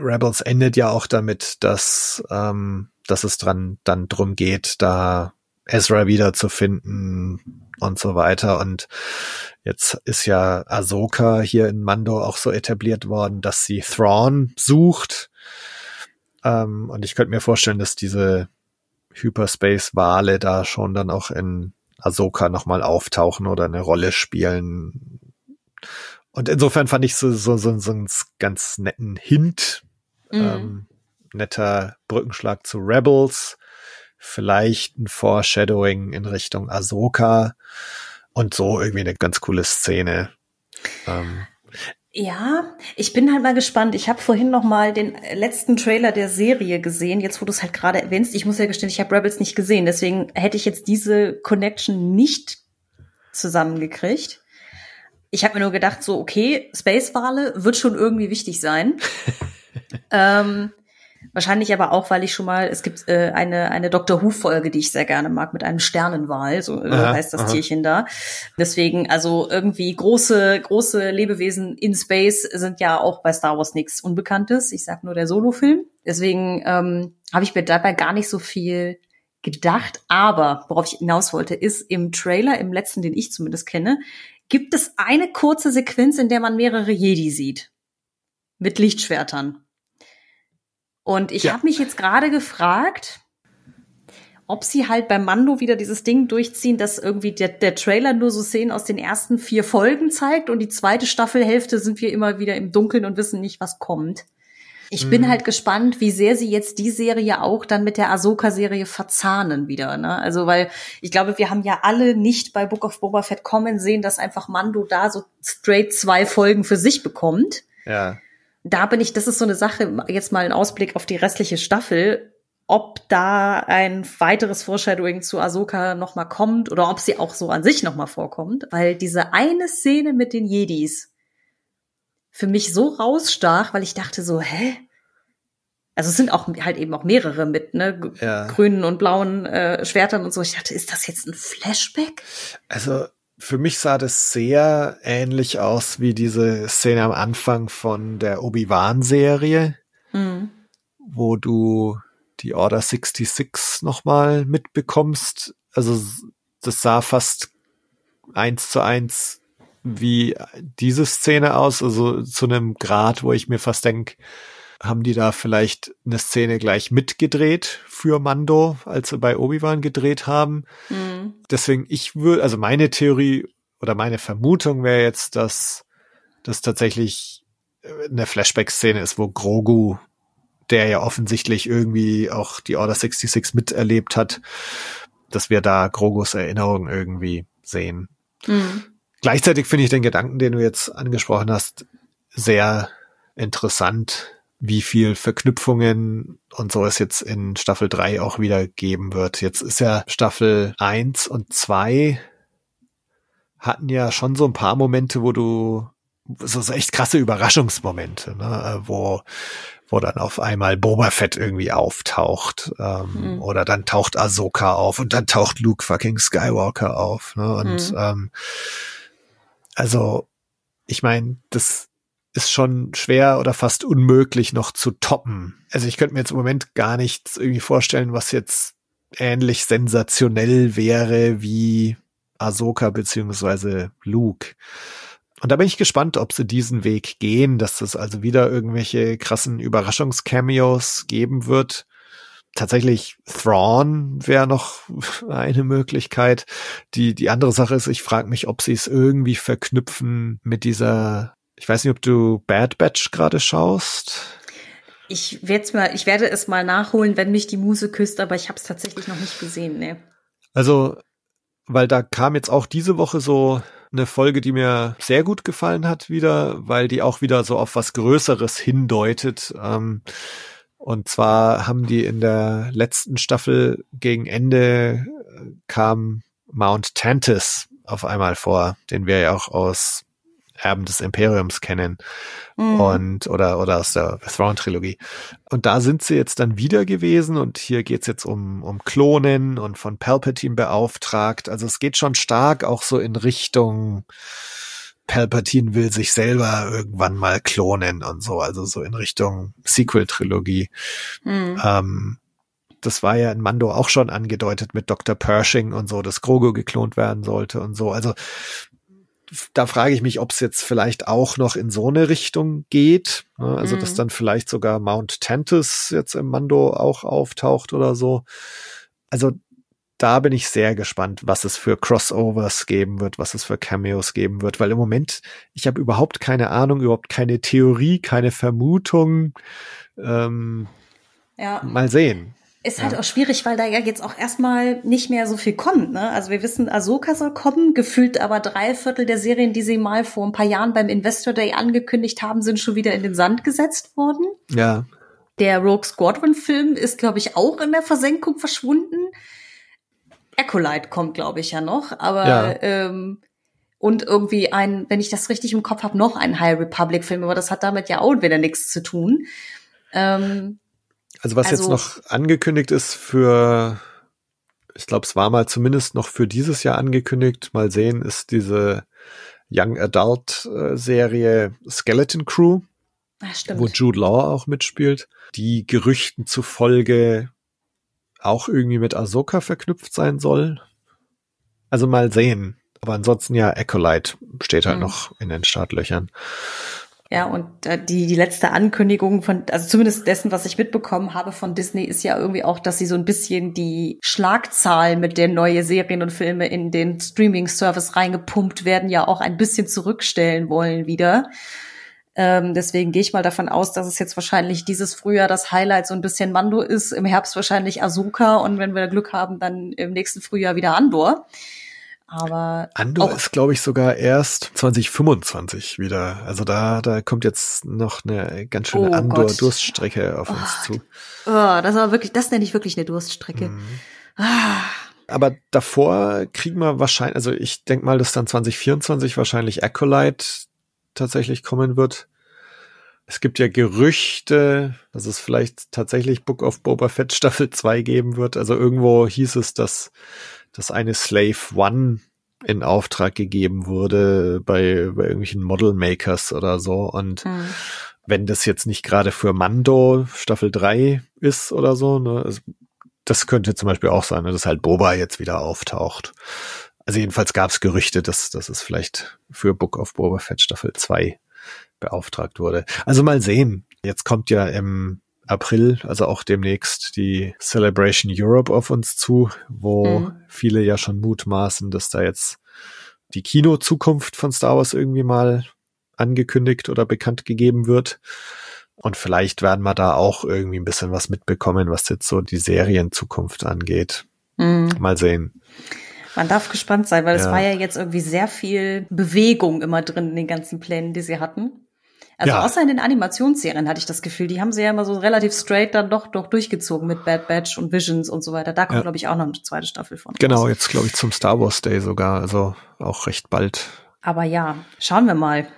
Rebels endet ja auch damit, dass ähm, dass es dran dann drum geht, da Ezra wieder zu finden und so weiter. Und jetzt ist ja Ahsoka hier in Mando auch so etabliert worden, dass sie Thrawn sucht. Ähm, und ich könnte mir vorstellen, dass diese Hyperspace-Wale da schon dann auch in Ahsoka nochmal auftauchen oder eine Rolle spielen. Und insofern fand ich so, so, so, so einen ganz netten Hint, mhm. ähm, netter Brückenschlag zu Rebels, vielleicht ein Foreshadowing in Richtung Ahsoka und so irgendwie eine ganz coole Szene. Ähm, ja, ich bin halt mal gespannt. Ich habe vorhin noch mal den letzten Trailer der Serie gesehen. Jetzt, wo du es halt gerade erwähnst, ich muss ja gestehen, ich habe Rebels nicht gesehen. Deswegen hätte ich jetzt diese Connection nicht zusammengekriegt. Ich habe mir nur gedacht, so okay, Space-Wale wird schon irgendwie wichtig sein. *laughs* ähm, Wahrscheinlich aber auch, weil ich schon mal, es gibt äh, eine, eine Dr. Who-Folge, die ich sehr gerne mag, mit einem Sternenwal, so äh, aha, heißt das aha. Tierchen da. Deswegen, also irgendwie große, große Lebewesen in Space sind ja auch bei Star Wars nichts Unbekanntes. Ich sag nur der Solo-Film. Deswegen ähm, habe ich mir dabei gar nicht so viel gedacht. Aber worauf ich hinaus wollte, ist im Trailer, im letzten, den ich zumindest kenne, gibt es eine kurze Sequenz, in der man mehrere Jedi sieht. Mit Lichtschwertern. Und ich ja. habe mich jetzt gerade gefragt, ob sie halt beim Mando wieder dieses Ding durchziehen, dass irgendwie der, der Trailer nur so Szenen aus den ersten vier Folgen zeigt und die zweite Staffelhälfte sind wir immer wieder im Dunkeln und wissen nicht, was kommt. Ich mhm. bin halt gespannt, wie sehr sie jetzt die Serie auch dann mit der Ahsoka-Serie verzahnen wieder. Ne? Also, weil ich glaube, wir haben ja alle nicht bei Book of Boba Fett kommen sehen, dass einfach Mando da so straight zwei Folgen für sich bekommt. Ja da bin ich, das ist so eine Sache, jetzt mal ein Ausblick auf die restliche Staffel, ob da ein weiteres Foreshadowing zu Ahsoka noch mal kommt oder ob sie auch so an sich noch mal vorkommt, weil diese eine Szene mit den Jedis für mich so rausstach, weil ich dachte so, hä? Also es sind auch halt eben auch mehrere mit, ne, ja. grünen und blauen äh, Schwertern und so. Ich dachte, ist das jetzt ein Flashback? Also für mich sah das sehr ähnlich aus wie diese Szene am Anfang von der Obi-Wan-Serie, mhm. wo du die Order 66 nochmal mitbekommst. Also das sah fast eins zu eins wie diese Szene aus, also zu einem Grad, wo ich mir fast denke, haben die da vielleicht eine Szene gleich mitgedreht für Mando, als sie bei Obi-Wan gedreht haben. Mhm. Deswegen, ich würde, also meine Theorie oder meine Vermutung wäre jetzt, dass das tatsächlich eine Flashback-Szene ist, wo Grogu, der ja offensichtlich irgendwie auch die Order 66 miterlebt hat, dass wir da Grogus Erinnerung irgendwie sehen. Mhm. Gleichzeitig finde ich den Gedanken, den du jetzt angesprochen hast, sehr interessant, wie viel Verknüpfungen und so es jetzt in Staffel 3 auch wieder geben wird. Jetzt ist ja Staffel 1 und 2 hatten ja schon so ein paar Momente, wo du so, echt krasse Überraschungsmomente, ne, wo wo dann auf einmal Boba Fett irgendwie auftaucht ähm, mhm. oder dann taucht Ahsoka auf und dann taucht Luke fucking Skywalker auf ne, und mhm. ähm, also ich meine, das ist schon schwer oder fast unmöglich noch zu toppen. Also ich könnte mir jetzt im Moment gar nichts irgendwie vorstellen, was jetzt ähnlich sensationell wäre wie Ahsoka beziehungsweise Luke. Und da bin ich gespannt, ob sie diesen Weg gehen, dass es also wieder irgendwelche krassen Überraschungscameos geben wird. Tatsächlich Thrawn wäre noch eine Möglichkeit. Die, die andere Sache ist, ich frage mich, ob sie es irgendwie verknüpfen mit dieser, ich weiß nicht, ob du Bad Batch gerade schaust. Ich werde mal, ich werde es mal nachholen, wenn mich die Muse küsst, aber ich habe es tatsächlich noch nicht gesehen, ne. Also, weil da kam jetzt auch diese Woche so eine Folge, die mir sehr gut gefallen hat wieder, weil die auch wieder so auf was Größeres hindeutet. Ähm, und zwar haben die in der letzten Staffel gegen Ende äh, kam Mount Tantis auf einmal vor, den wir ja auch aus Erben des Imperiums kennen mhm. und oder oder aus der Thrawn Trilogie. Und da sind sie jetzt dann wieder gewesen und hier geht's jetzt um um Klonen und von Palpatine beauftragt. Also es geht schon stark auch so in Richtung Palpatine will sich selber irgendwann mal klonen und so, also so in Richtung Sequel-Trilogie. Mhm. Ähm, das war ja in Mando auch schon angedeutet mit Dr. Pershing und so, dass Grogu geklont werden sollte und so. Also da frage ich mich, ob es jetzt vielleicht auch noch in so eine Richtung geht. Ne? Also, mhm. dass dann vielleicht sogar Mount Tantus jetzt im Mando auch auftaucht oder so. Also, da bin ich sehr gespannt, was es für Crossovers geben wird, was es für Cameos geben wird, weil im Moment, ich habe überhaupt keine Ahnung, überhaupt keine Theorie, keine Vermutung. Ähm, ja. Mal sehen. Ist halt ja. auch schwierig, weil da ja jetzt auch erstmal nicht mehr so viel kommt. Ne? Also wir wissen, Ahsoka soll kommen, gefühlt aber drei Viertel der Serien, die sie mal vor ein paar Jahren beim Investor Day angekündigt haben, sind schon wieder in den Sand gesetzt worden. Ja. Der Rogue Squadron Film ist, glaube ich, auch in der Versenkung verschwunden. Acolyte kommt, glaube ich, ja noch, aber ja. Ähm, und irgendwie ein, wenn ich das richtig im Kopf habe, noch ein High Republic Film, aber das hat damit ja auch wieder nichts zu tun. Ähm, also was also, jetzt noch angekündigt ist für, ich glaube, es war mal zumindest noch für dieses Jahr angekündigt, mal sehen, ist diese Young Adult äh, Serie Skeleton Crew, Ach, wo Jude Law auch mitspielt, die Gerüchten zufolge auch irgendwie mit Ahsoka verknüpft sein soll. Also mal sehen. Aber ansonsten ja, Acolyte steht halt mhm. noch in den Startlöchern. Ja, und äh, die, die letzte Ankündigung von, also zumindest dessen, was ich mitbekommen habe von Disney, ist ja irgendwie auch, dass sie so ein bisschen die Schlagzahlen, mit der neue Serien und Filme in den Streaming-Service reingepumpt werden, ja auch ein bisschen zurückstellen wollen wieder. Ähm, deswegen gehe ich mal davon aus, dass es jetzt wahrscheinlich dieses Frühjahr das Highlight so ein bisschen Mando ist, im Herbst wahrscheinlich Asuka und wenn wir Glück haben, dann im nächsten Frühjahr wieder Andor. Aber Andor ist, glaube ich, sogar erst 2025 wieder. Also da, da kommt jetzt noch eine ganz schöne oh Andor-Durststrecke auf oh, uns zu. Oh, das war wirklich, das nenne ich wirklich eine Durststrecke. Mhm. Ah. Aber davor kriegen wir wahrscheinlich, also ich denke mal, dass dann 2024 wahrscheinlich Acolyte tatsächlich kommen wird. Es gibt ja Gerüchte, dass es vielleicht tatsächlich Book of Boba Fett *laughs* Staffel 2 geben wird. Also irgendwo hieß es, dass dass eine Slave One in Auftrag gegeben wurde bei, bei irgendwelchen Model Makers oder so. Und mhm. wenn das jetzt nicht gerade für Mando Staffel 3 ist oder so, ne, das könnte zum Beispiel auch sein, ne, dass halt Boba jetzt wieder auftaucht. Also jedenfalls gab es Gerüchte, dass, dass es vielleicht für Book of Boba Fett Staffel 2 beauftragt wurde. Also mal sehen. Jetzt kommt ja im April, also auch demnächst die Celebration Europe auf uns zu, wo mhm. viele ja schon mutmaßen, dass da jetzt die Kino-Zukunft von Star Wars irgendwie mal angekündigt oder bekannt gegeben wird. Und vielleicht werden wir da auch irgendwie ein bisschen was mitbekommen, was jetzt so die Serienzukunft angeht. Mhm. Mal sehen. Man darf gespannt sein, weil ja. es war ja jetzt irgendwie sehr viel Bewegung immer drin in den ganzen Plänen, die sie hatten. Also ja. außer in den Animationsserien hatte ich das Gefühl, die haben sie ja immer so relativ straight dann doch doch durchgezogen mit Bad Batch und Visions und so weiter. Da kommt, ja. glaube ich, auch noch eine zweite Staffel von. Genau, raus. jetzt glaube ich zum Star Wars Day sogar, also auch recht bald. Aber ja, schauen wir mal.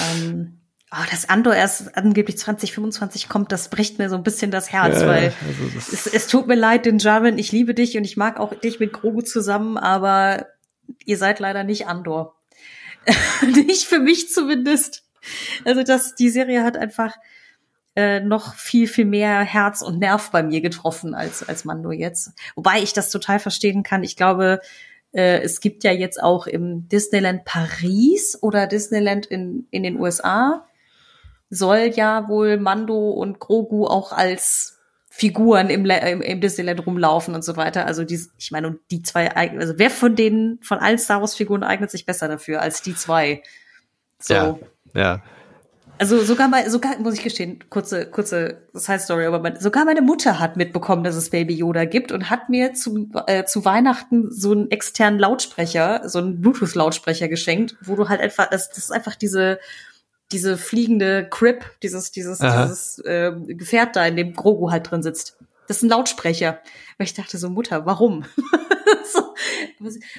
Ähm, oh, das Andor erst angeblich 2025 kommt, das bricht mir so ein bisschen das Herz, ja, weil also das es, es tut mir leid, den Jarin, ich liebe dich und ich mag auch dich mit Grogu zusammen, aber ihr seid leider nicht Andor. *laughs* nicht für mich zumindest. Also das, die Serie hat einfach äh, noch viel, viel mehr Herz und Nerv bei mir getroffen als, als Mando jetzt. Wobei ich das total verstehen kann. Ich glaube, äh, es gibt ja jetzt auch im Disneyland Paris oder Disneyland in, in den USA soll ja wohl Mando und Grogu auch als Figuren im, im, im Disneyland rumlaufen und so weiter. Also die, ich meine, und die zwei, also wer von denen, von allen Star Wars Figuren eignet sich besser dafür als die zwei? So. Ja, ja. Also sogar mal, sogar muss ich gestehen, kurze, kurze Side Story, aber mein, sogar meine Mutter hat mitbekommen, dass es Baby Yoda gibt und hat mir zu, äh, zu Weihnachten so einen externen Lautsprecher, so einen Bluetooth-Lautsprecher geschenkt, wo du halt einfach, das, das ist einfach diese, diese fliegende Crib, dieses, dieses, Aha. dieses äh, Gefährt da, in dem Grogu halt drin sitzt. Das ist ein Lautsprecher. Weil ich dachte so, Mutter, warum? *laughs* so,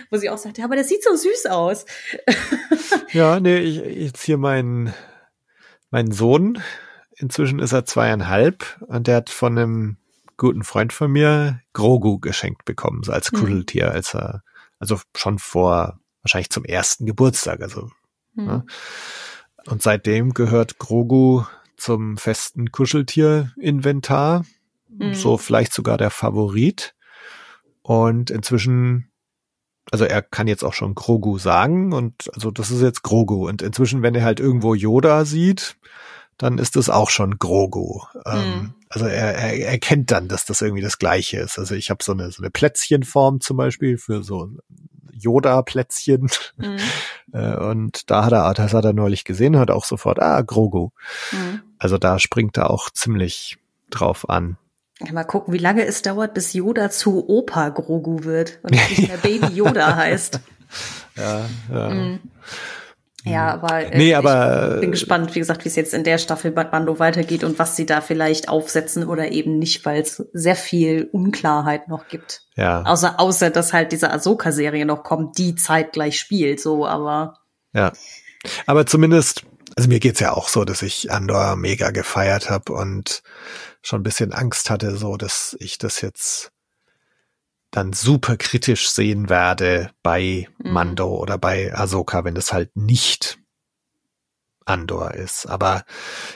wo, sie, auch sagte, aber der sieht so süß aus. *laughs* ja, nee, ich, jetzt hier mein, mein Sohn, inzwischen ist er zweieinhalb und der hat von einem guten Freund von mir Grogu geschenkt bekommen, so als mhm. Kuscheltier, als er, also schon vor, wahrscheinlich zum ersten Geburtstag, also. Mhm. Ne? Und seitdem gehört Grogu zum festen Kuscheltier-Inventar. Mhm. So vielleicht sogar der Favorit. Und inzwischen, also er kann jetzt auch schon Grogu sagen und also das ist jetzt Grogu. Und inzwischen, wenn er halt irgendwo Yoda sieht, dann ist das auch schon Grogu. Ähm, mhm. Also er, er erkennt dann, dass das irgendwie das Gleiche ist. Also ich habe so eine, so eine Plätzchenform zum Beispiel für so Yoda-Plätzchen. Mhm. *laughs* Äh, und da hat er, das hat er neulich gesehen, hat auch sofort, ah, Grogu. Mhm. Also da springt er auch ziemlich drauf an. Mal gucken, wie lange es dauert, bis Yoda zu Opa Grogu wird und nicht mehr Baby Yoda *laughs* heißt. Ja, ja. Mhm. Ja, aber, äh, nee, aber ich bin gespannt, wie gesagt, wie es jetzt in der Staffel bei Bando weitergeht und was sie da vielleicht aufsetzen oder eben nicht, weil es sehr viel Unklarheit noch gibt. Ja. Außer, außer, dass halt diese Ahsoka-Serie noch kommt, die zeitgleich spielt, so, aber. Ja. Aber zumindest, also mir geht's ja auch so, dass ich Andor mega gefeiert habe und schon ein bisschen Angst hatte, so, dass ich das jetzt dann super kritisch sehen werde bei mhm. Mando mhm. oder bei Ahsoka, wenn es halt nicht Andor ist. Aber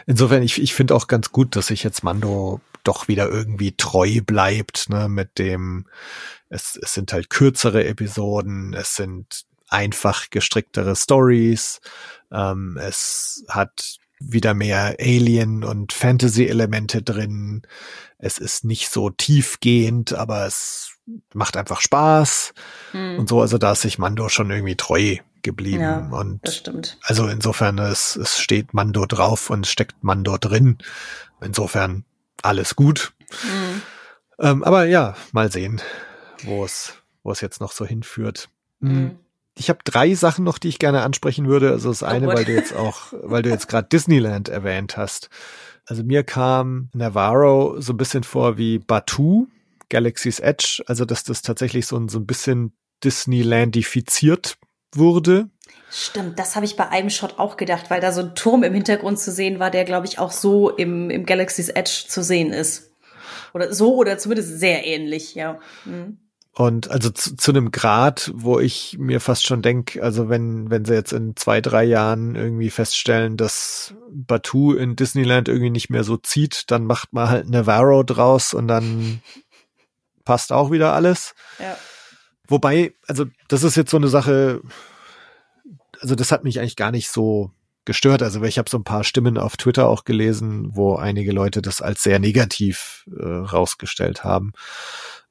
insofern, ich, ich finde auch ganz gut, dass sich jetzt Mando doch wieder irgendwie treu bleibt, ne, mit dem, es, es sind halt kürzere Episoden, es sind einfach gestricktere Stories, ähm, es hat wieder mehr Alien- und Fantasy-Elemente drin. Es ist nicht so tiefgehend, aber es macht einfach Spaß hm. und so. Also da ist sich Mando schon irgendwie treu geblieben. Ja, und das stimmt. Also insofern, es, es steht Mando drauf und steckt Mando drin. Insofern alles gut. Hm. Ähm, aber ja, mal sehen, wo es, wo es jetzt noch so hinführt. Hm. hm. Ich habe drei Sachen noch, die ich gerne ansprechen würde. Also das oh eine, oh weil du jetzt auch, weil du jetzt gerade *laughs* Disneyland erwähnt hast. Also mir kam Navarro so ein bisschen vor wie Batu Galaxy's Edge, also dass das tatsächlich so ein, so ein bisschen Disneylandifiziert wurde. Stimmt, das habe ich bei einem Shot auch gedacht, weil da so ein Turm im Hintergrund zu sehen war, der, glaube ich, auch so im, im Galaxy's Edge zu sehen ist. Oder so oder zumindest sehr ähnlich, ja. Mhm. Und also zu, zu einem Grad, wo ich mir fast schon denke, also wenn, wenn sie jetzt in zwei, drei Jahren irgendwie feststellen, dass Batu in Disneyland irgendwie nicht mehr so zieht, dann macht man halt Navarro draus und dann passt auch wieder alles. Ja. Wobei, also das ist jetzt so eine Sache, also das hat mich eigentlich gar nicht so gestört. Also ich habe so ein paar Stimmen auf Twitter auch gelesen, wo einige Leute das als sehr negativ äh, rausgestellt haben.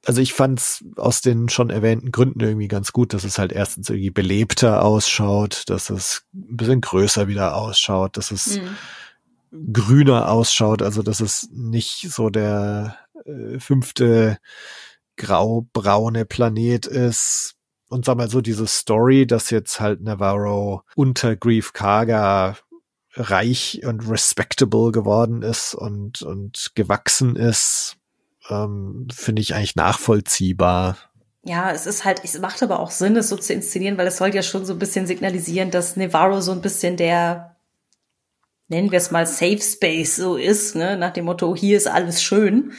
Also ich fand's aus den schon erwähnten Gründen irgendwie ganz gut, dass es halt erstens irgendwie belebter ausschaut, dass es ein bisschen größer wieder ausschaut, dass es mhm. grüner ausschaut, also dass es nicht so der äh, fünfte graubraune Planet ist. Und sag mal so, diese Story, dass jetzt halt Navarro unter Grief Karga reich und respectable geworden ist und, und gewachsen ist, ähm, finde ich eigentlich nachvollziehbar. Ja, es ist halt, es macht aber auch Sinn, es so zu inszenieren, weil es soll ja schon so ein bisschen signalisieren, dass Navarro so ein bisschen der, nennen wir es mal Safe Space so ist, ne, nach dem Motto, hier ist alles schön.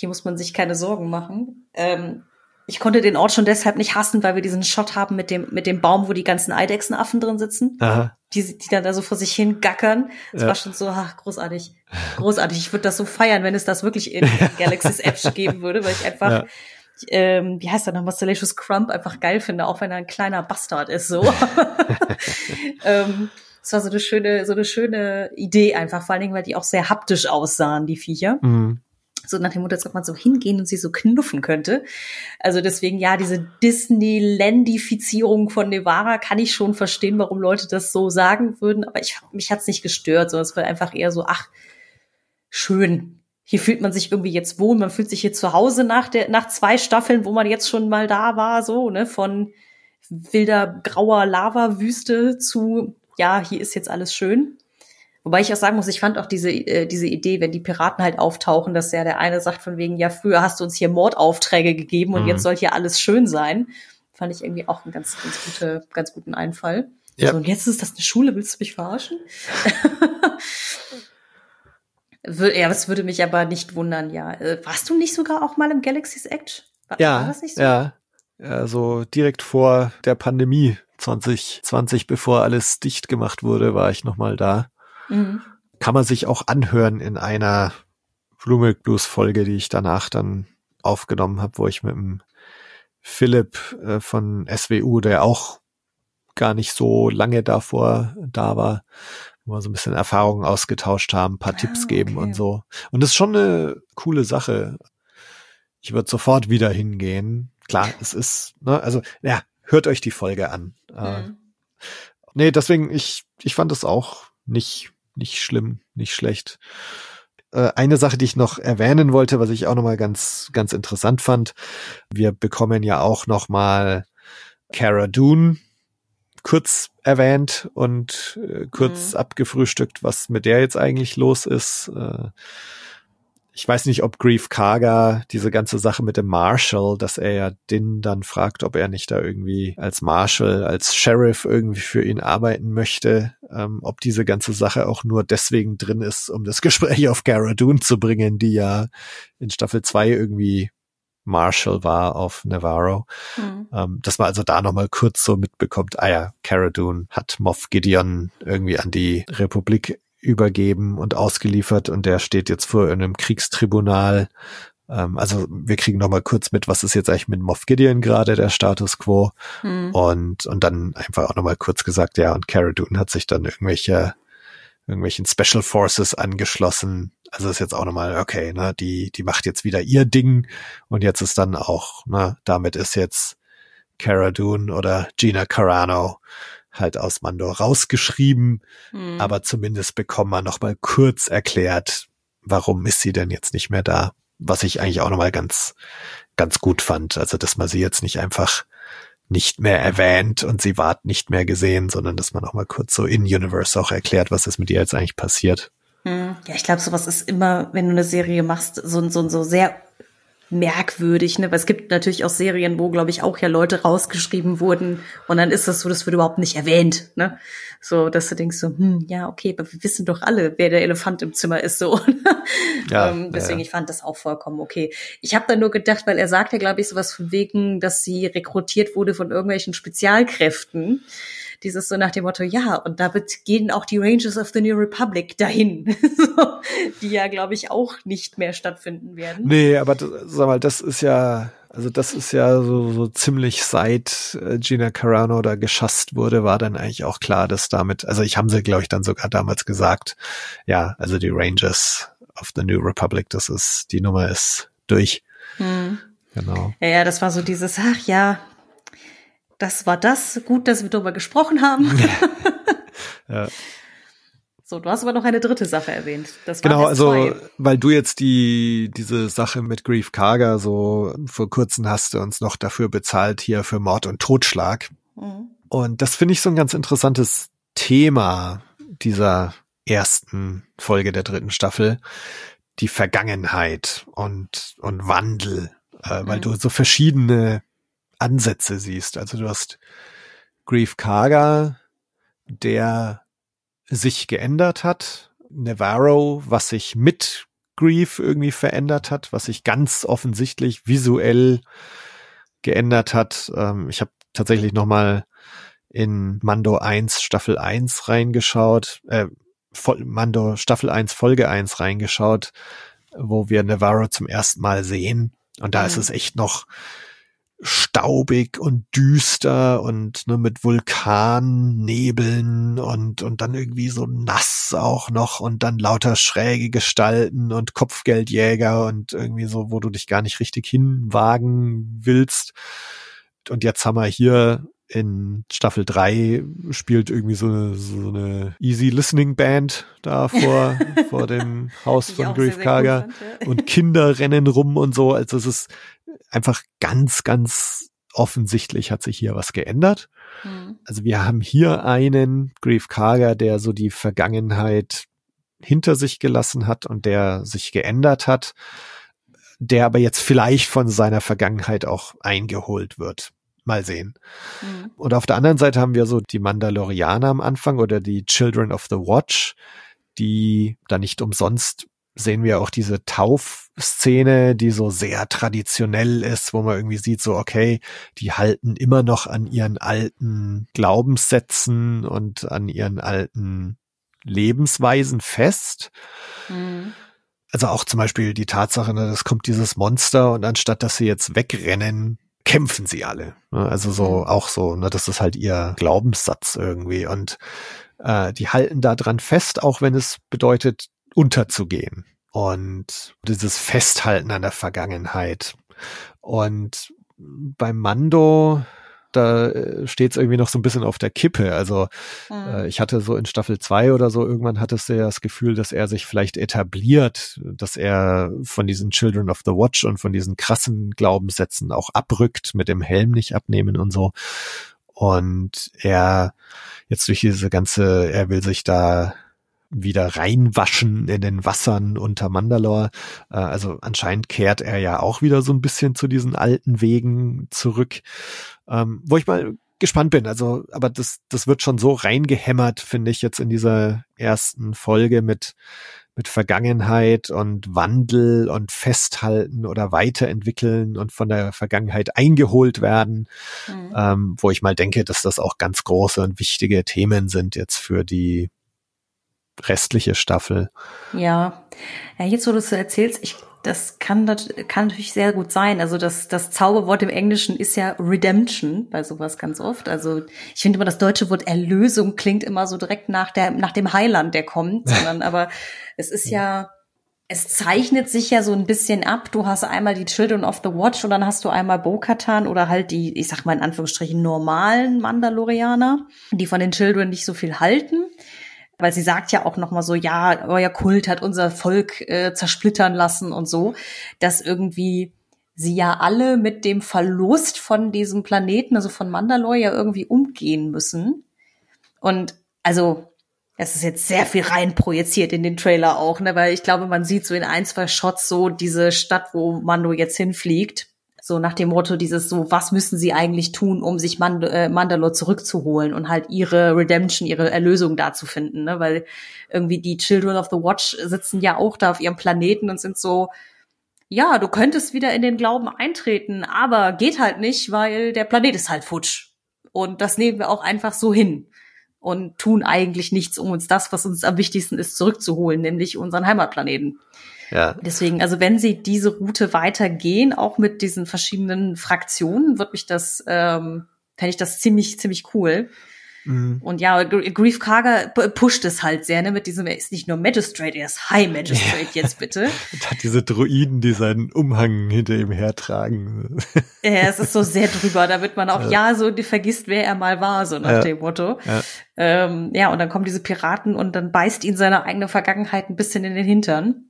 Hier muss man sich keine Sorgen machen. Ähm, ich konnte den Ort schon deshalb nicht hassen, weil wir diesen Shot haben mit dem, mit dem Baum, wo die ganzen Eidechsenaffen drin sitzen. Aha. Die, die dann da so vor sich hin gackern. Das ja. war schon so, ach, großartig. Großartig. Ich würde das so feiern, wenn es das wirklich in *laughs* Galaxy's Edge geben würde, weil ich einfach, ja. ähm, wie heißt er nochmal, Salacious Crump einfach geil finde, auch wenn er ein kleiner Bastard ist, so. *laughs* ähm, es war so eine schöne, so eine schöne Idee einfach, vor allen Dingen, weil die auch sehr haptisch aussahen, die Viecher. Mhm So nach dem Motto, als ob man so hingehen und sie so knuffen könnte. Also deswegen, ja, diese Disneylandifizierung von Nevada kann ich schon verstehen, warum Leute das so sagen würden. Aber ich, mich hat's nicht gestört, sondern es war einfach eher so, ach, schön. Hier fühlt man sich irgendwie jetzt wohl, man fühlt sich hier zu Hause nach der, nach zwei Staffeln, wo man jetzt schon mal da war, so, ne, von wilder grauer Lava-Wüste zu, ja, hier ist jetzt alles schön. Wobei ich auch sagen muss, ich fand auch diese, äh, diese Idee, wenn die Piraten halt auftauchen, dass ja der eine sagt von wegen, ja, früher hast du uns hier Mordaufträge gegeben und Mhm. jetzt soll hier alles schön sein. Fand ich irgendwie auch einen ganz, ganz, gute, ganz guten Einfall. Ja. So, und jetzt ist das eine Schule, willst du mich verarschen? *laughs* Ja, das würde mich aber nicht wundern, ja. Äh, Warst du nicht sogar auch mal im Galaxy's Edge? War, war Ja, das nicht so? ja. Ja, so direkt vor der Pandemie 2020, bevor alles dicht gemacht wurde, war ich nochmal da. Mhm. Kann man sich auch anhören in einer Blue Milk Blues Folge, die ich danach dann aufgenommen habe, wo ich mit dem Philipp äh, von SWU, der auch gar nicht so lange davor da war, wo wir so ein bisschen Erfahrungen ausgetauscht haben, ein paar Ah, Tipps geben okay. und so. Und das ist schon eine coole Sache. Ich würde sofort wieder hingehen. Klar, es ist, ne, also, ja, hört euch die Folge an. Äh, Mhm. Nee, deswegen, ich, ich fand es auch nicht, nicht schlimm, nicht schlecht. Äh, eine Sache, die ich noch erwähnen wollte, was ich auch nochmal ganz, ganz interessant fand. Wir bekommen ja auch nochmal Cara Dune kurz erwähnt und äh, kurz Mhm. abgefrühstückt, was mit der jetzt eigentlich los ist. Äh, ich weiß nicht, ob Grief Karga diese ganze Sache mit dem Marshall, dass er ja Din dann fragt, ob er nicht da irgendwie als Marshall, als Sheriff irgendwie für ihn arbeiten möchte, ähm, ob diese ganze Sache auch nur deswegen drin ist, um das *laughs* Gespräch auf Cara Dune zu bringen, die ja in Staffel 2 irgendwie Marshall war auf Navarro. Mhm. Ähm, dass man also da nochmal kurz so mitbekommt, ah ja, Cara Dune hat Moff Gideon irgendwie an die Republik übergeben und ausgeliefert und der steht jetzt vor einem Kriegstribunal. Ähm, also wir kriegen nochmal kurz mit, was ist jetzt eigentlich mit Moff Gideon gerade der Status quo Mhm. und, und dann einfach auch nochmal kurz gesagt, ja, und Cara Dune hat sich dann irgendwelche irgendwelchen Special Forces angeschlossen. Also ist jetzt auch nochmal, okay, ne, die, die macht jetzt wieder ihr Ding und jetzt ist dann auch, ne, damit ist jetzt Cara Dune oder Gina Carano halt aus Mando rausgeschrieben, Mhm. aber zumindest bekommen wir nochmal kurz erklärt, warum ist sie denn jetzt nicht mehr da? Was ich eigentlich auch nochmal ganz, ganz gut fand. Also, dass man sie jetzt nicht einfach nicht mehr erwähnt und sie ward nicht mehr gesehen, sondern dass man auch mal kurz so in Universe auch erklärt, was ist mit ihr jetzt eigentlich passiert. Mhm. Ja, ich glaube, sowas ist immer, wenn du eine Serie machst, so, so, so sehr merkwürdig, ne? Weil es gibt natürlich auch Serien, wo, glaube ich, auch ja Leute rausgeschrieben wurden und dann ist das so, das wird überhaupt nicht erwähnt, ne? So, dass du denkst so, hm, ja, okay, aber wir wissen doch alle, wer der Elefant im Zimmer ist, so. *laughs* Ja, ähm, deswegen, ja. ich fand das auch vollkommen okay. Ich habe da nur gedacht, weil er sagt ja, glaube ich, sowas von wegen, dass sie rekrutiert wurde von irgendwelchen Spezialkräften. Dieses so nach dem Motto, ja, und damit gehen auch die Rangers of the New Republic dahin, *laughs* so, die ja, glaube ich, auch nicht mehr stattfinden werden. Nee, aber das, sag mal, das ist ja, also das ist ja so, so ziemlich seit äh, Gina Carano da geschasst wurde, war dann eigentlich auch klar, dass damit, also ich haben sie, glaube ich, dann sogar damals gesagt, ja, also die Rangers of the New Republic, das ist, die Nummer ist durch. Hm. Genau. Ja, ja, das war so dieses, ach ja, das war das. Gut, dass wir darüber gesprochen haben. *laughs* Ja. So, du hast aber noch eine dritte Sache erwähnt. Das Genau, also zwei. weil du jetzt die diese Sache mit Grief Karga so vor kurzem hast du uns noch dafür bezahlt hier für Mord und Totschlag. Mhm. Und das finde ich so ein ganz interessantes Thema dieser ersten Folge der dritten Staffel. Die Vergangenheit und, und Wandel, äh, weil Mhm. du so verschiedene Ansätze siehst. Also du hast Grief Karga, der sich geändert hat. Navarro, was sich mit Grief irgendwie verändert hat, was sich ganz offensichtlich visuell geändert hat. Ähm, ich habe tatsächlich noch mal in Mando 1 Staffel 1 reingeschaut, äh, Mando Staffel 1 Folge 1 reingeschaut, wo wir Navarro zum ersten Mal sehen. Und da Mhm. ist es echt noch staubig und düster und ne, mit Vulkannebeln und, und dann irgendwie so nass auch noch und dann lauter schräge Gestalten und Kopfgeldjäger und irgendwie so, wo du dich gar nicht richtig hinwagen willst. Und jetzt haben wir hier in Staffel 3 spielt irgendwie so eine, so eine Easy Listening Band da vor, *laughs* vor dem Haus von Grief cool ja. und Kinder rennen rum und so. Also es ist einfach ganz, ganz offensichtlich hat sich hier was geändert. Mhm. Also wir haben hier einen Grief Karger, der so die Vergangenheit hinter sich gelassen hat und der sich geändert hat, der aber jetzt vielleicht von seiner Vergangenheit auch eingeholt wird. Mal sehen. Mhm. Und auf der anderen Seite haben wir so die Mandalorianer am Anfang oder die Children of the Watch, die da nicht umsonst sehen wir auch diese Taufszene, die so sehr traditionell ist, wo man irgendwie sieht, so, okay, die halten immer noch an ihren alten Glaubenssätzen und an ihren alten Lebensweisen fest. Mhm. Also auch zum Beispiel die Tatsache, ne, es kommt dieses Monster und anstatt dass sie jetzt wegrennen, kämpfen sie alle. Ne? Also so mhm. auch so, ne, das ist halt ihr Glaubenssatz irgendwie. Und äh, die halten da dran fest, auch wenn es bedeutet, unterzugehen. Und dieses Festhalten an der Vergangenheit. Und beim Mando da äh, steht es irgendwie noch so ein bisschen auf der Kippe. Also mhm. äh, ich hatte so in Staffel zwei oder so, irgendwann hattest du ja das Gefühl, dass er sich vielleicht etabliert, dass er von diesen Children of the Watch und von diesen krassen Glaubenssätzen auch abrückt, mit dem Helm nicht abnehmen und so. Und er jetzt durch diese ganze, er will sich da wieder reinwaschen in den Wassern unter Mandalore. Äh, also anscheinend kehrt er ja auch wieder so ein bisschen zu diesen alten Wegen zurück. Ähm, wo ich mal gespannt bin. Also, aber das, das wird schon so reingehämmert, finde ich, jetzt in dieser ersten Folge mit, mit Vergangenheit und Wandel und Festhalten oder Weiterentwickeln und von der Vergangenheit eingeholt werden, mhm. ähm, wo ich mal denke, dass das auch ganz große und wichtige Themen sind jetzt für die restliche Staffel. Ja, ja jetzt wo du es so erzählst, ich das kann, kann natürlich sehr gut sein. Also das, das Zauberwort im Englischen ist ja Redemption bei sowas ganz oft. Also ich finde immer, das deutsche Wort Erlösung klingt immer so direkt nach der, nach dem Heiland, der kommt, sondern *laughs* aber es ist ja, es zeichnet sich ja so ein bisschen ab. Du hast einmal die Children of the Watch und dann hast du einmal Bo-Katan oder halt die, ich sag mal in Anführungsstrichen normalen Mandalorianer, die von den Children nicht so viel halten weil sie sagt ja auch noch mal so, ja, euer Kult hat unser Volk äh, zersplittern lassen und so, dass irgendwie sie ja alle mit dem Verlust von diesem Planeten, also von Mandalore, ja irgendwie umgehen müssen. Und also es ist jetzt sehr viel rein projiziert in den Trailer auch, ne, weil ich glaube, man sieht so in ein, zwei Shots so diese Stadt, wo Mando jetzt hinfliegt. So nach dem Motto dieses so, was müssen sie eigentlich tun, um sich Mand äh, Mandalore zurückzuholen und halt ihre Redemption, ihre Erlösung da zu finden, ne? Weil irgendwie die Children of the Watch sitzen ja auch da auf ihrem Planeten und sind so, ja, du könntest wieder in den Glauben eintreten, aber geht halt nicht, weil der Planet ist halt futsch. Und das nehmen wir auch einfach so hin und tun eigentlich nichts, um uns das, was uns am wichtigsten ist, zurückzuholen, nämlich unseren Heimatplaneten. Ja. Deswegen, also wenn sie diese Route weitergehen, auch mit diesen verschiedenen Fraktionen, wird mich das, ähm, fände ich das ziemlich, ziemlich cool. Mhm. Und ja, Grief Karger pusht es halt sehr, ne, mit diesem, er ist nicht nur Magistrate, er ist High Magistrate *laughs* ja. jetzt bitte. Und *laughs* hat diese Druiden, die seinen Umhang hinter ihm hertragen. *laughs* Ja, es ist so sehr drüber, da wird man auch, ja, ja so, die vergisst, wer er mal war, so nach ja. dem Motto. Ja. Ähm, ja, und dann kommen diese Piraten und dann beißt ihn seine eigene Vergangenheit ein bisschen in den Hintern.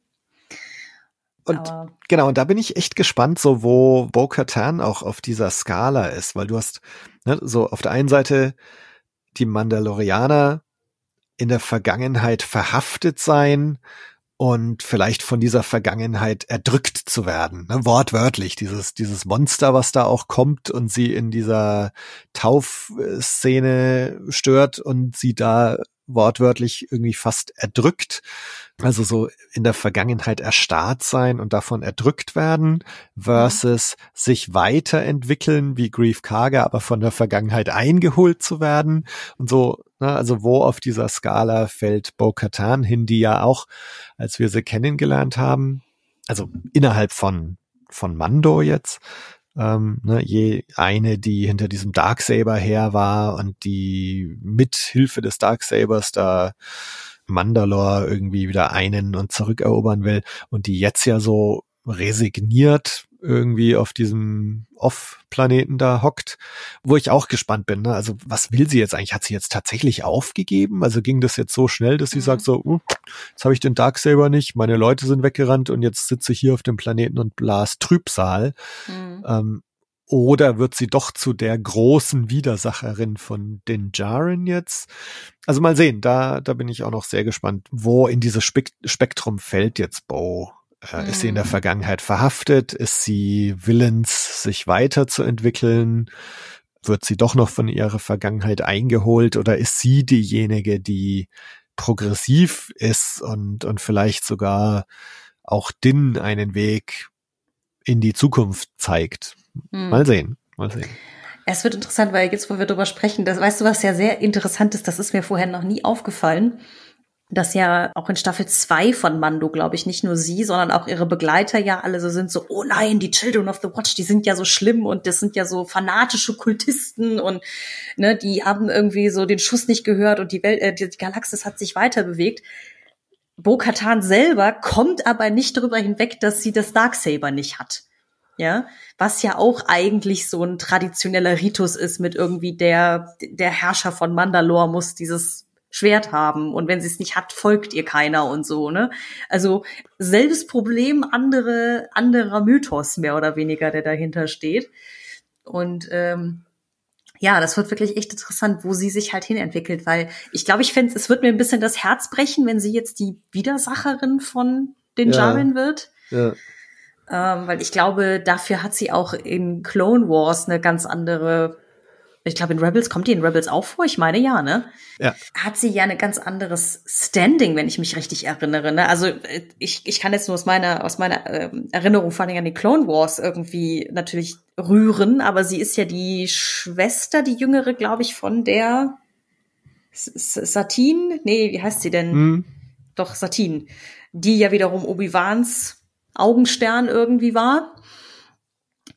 Und Aber genau, und da bin ich echt gespannt, so wo Bo Katan auch auf dieser Skala ist, weil du hast ne, so auf der einen Seite die Mandalorianer in der Vergangenheit verhaftet sein und vielleicht von dieser Vergangenheit erdrückt zu werden, ne, wortwörtlich. Dieses dieses Monster, was da auch kommt und sie in dieser Taufszene stört und sie da wortwörtlich irgendwie fast erdrückt. Also so in der Vergangenheit erstarrt sein und davon erdrückt werden versus mhm. sich weiterentwickeln wie Grief Karga, aber von der Vergangenheit eingeholt zu werden und so, ne, also wo auf dieser Skala fällt Bo-Katan hin, die ja auch, als wir sie kennengelernt haben, also innerhalb von, von Mando jetzt, Ähm, ne, je eine, die hinter diesem Darksaber her war und die mit Hilfe des Darksabers da Mandalore irgendwie wieder einen und zurückerobern will und die jetzt ja so resigniert irgendwie auf diesem Off-Planeten da hockt, wo ich auch gespannt bin. Ne? Also was will sie jetzt eigentlich? Hat sie jetzt tatsächlich aufgegeben? Also ging das jetzt so schnell, dass sie mhm. sagt so, uh, jetzt habe ich den Darksaber nicht, meine Leute sind weggerannt und jetzt sitze ich hier auf dem Planeten und blas Trübsal. Mhm. Ähm, oder wird sie doch zu der großen Widersacherin von den Jaren jetzt? Also mal sehen, da, da bin ich auch noch sehr gespannt, wo in dieses Spek Spektrum fällt jetzt Bo. Äh, mhm. Ist sie in der mhm. Vergangenheit verhaftet? Ist sie willens, sich weiterzuentwickeln? Wird sie doch noch von ihrer Vergangenheit eingeholt? Oder ist sie diejenige, die progressiv ist und, und vielleicht sogar auch Din einen Weg in die Zukunft zeigt? Hm. Mal sehen, mal sehen. Es wird interessant, weil jetzt, wo wir darüber sprechen, das weißt du, was ja sehr interessant ist, das ist mir vorher noch nie aufgefallen, dass ja auch in Staffel 2 von Mando, glaube ich, nicht nur sie, sondern auch ihre Begleiter ja alle so sind so, oh nein, die Children of the Watch, die sind ja so schlimm und das sind ja so fanatische Kultisten und ne, die haben irgendwie so den Schuss nicht gehört und die Welt, äh, die Galaxis hat sich weiter bewegt. Bo-Katan selber kommt aber nicht darüber hinweg, dass sie das Darksaber nicht hat ja, was ja auch eigentlich so ein traditioneller Ritus ist mit irgendwie der, der Herrscher von Mandalore muss dieses Schwert haben und wenn sie es nicht hat, folgt ihr keiner und so, ne? Also selbes Problem, andere, anderer Mythos mehr oder weniger, der dahinter steht. Und ähm, ja, das wird wirklich echt interessant, wo sie sich halt hinentwickelt, weil ich glaube, ich fände, es wird mir ein bisschen das Herz brechen, wenn sie jetzt die Widersacherin von den ja. Jaren wird. Ja. Ähm, weil ich glaube, dafür hat sie auch in Clone Wars eine ganz andere ich glaube, in Rebels kommt die in Rebels auch vor. Ich meine ja, ne? Ja. Hat sie ja ein ganz anderes Standing, wenn ich mich richtig erinnere. Ne? Also äh, ich, ich kann jetzt nur aus meiner aus meiner äh, Erinnerung vor allem an die Clone Wars irgendwie natürlich rühren, aber sie ist ja die Schwester, die jüngere, glaube ich, von der Satine. Nee, wie heißt sie denn? Hm. Doch Satine, die ja wiederum Obi Wans Augenstern irgendwie war.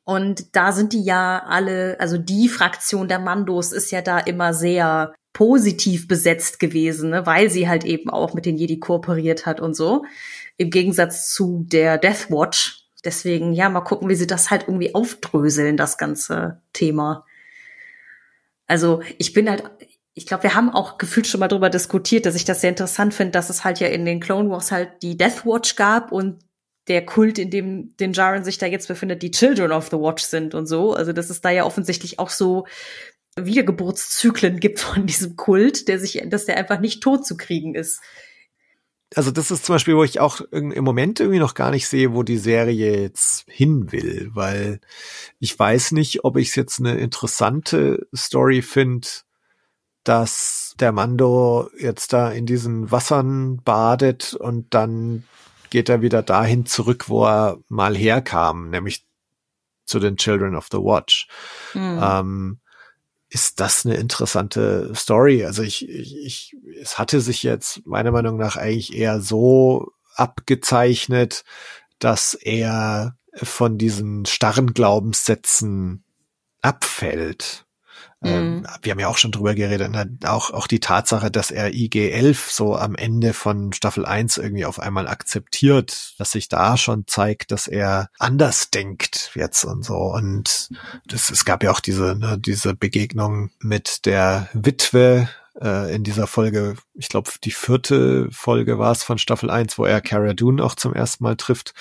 Und da sind die ja alle, also die Fraktion der Mandos ist ja da immer sehr positiv besetzt gewesen, ne? weil sie halt eben auch mit den Jedi kooperiert hat und so. Im Gegensatz zu der Death Watch. Deswegen, ja, mal gucken, wie sie das halt irgendwie aufdröseln, das ganze Thema. Also ich bin halt, ich glaube, wir haben auch gefühlt schon mal drüber diskutiert, dass ich das sehr interessant finde, dass es halt ja in den Clone Wars halt die Death Watch gab und der Kult, in dem den Jaren sich da jetzt befindet, die Children of the Watch sind und so. Also dass es da ja offensichtlich auch so Wiedergeburtszyklen gibt von *laughs* diesem Kult, der sich, dass der einfach nicht tot zu kriegen ist. Also das ist zum Beispiel, wo ich auch im Moment irgendwie noch gar nicht sehe, wo die Serie jetzt hin will, weil ich weiß nicht, ob ich es jetzt eine interessante Story finde, dass der Mando jetzt da in diesen Wassern badet und dann geht er wieder dahin zurück, wo er mal herkam, nämlich zu den Children of the Watch. Mhm. Ähm, ist das eine interessante Story? Also ich, ich, ich, es hatte sich jetzt meiner Meinung nach eigentlich eher so abgezeichnet, dass er von diesen starren Glaubenssätzen abfällt. Ähm, mhm. wir haben ja auch schon drüber geredet, ne? auch, auch die Tatsache, dass er IG-11 so am Ende von Staffel 1 irgendwie auf einmal akzeptiert, dass sich da schon zeigt, dass er anders denkt jetzt und so. Und das, es gab ja auch diese, ne, diese Begegnung mit der Witwe äh, in dieser Folge, ich glaube, die vierte Folge war es von Staffel 1, wo er Cara Dune auch zum ersten Mal trifft,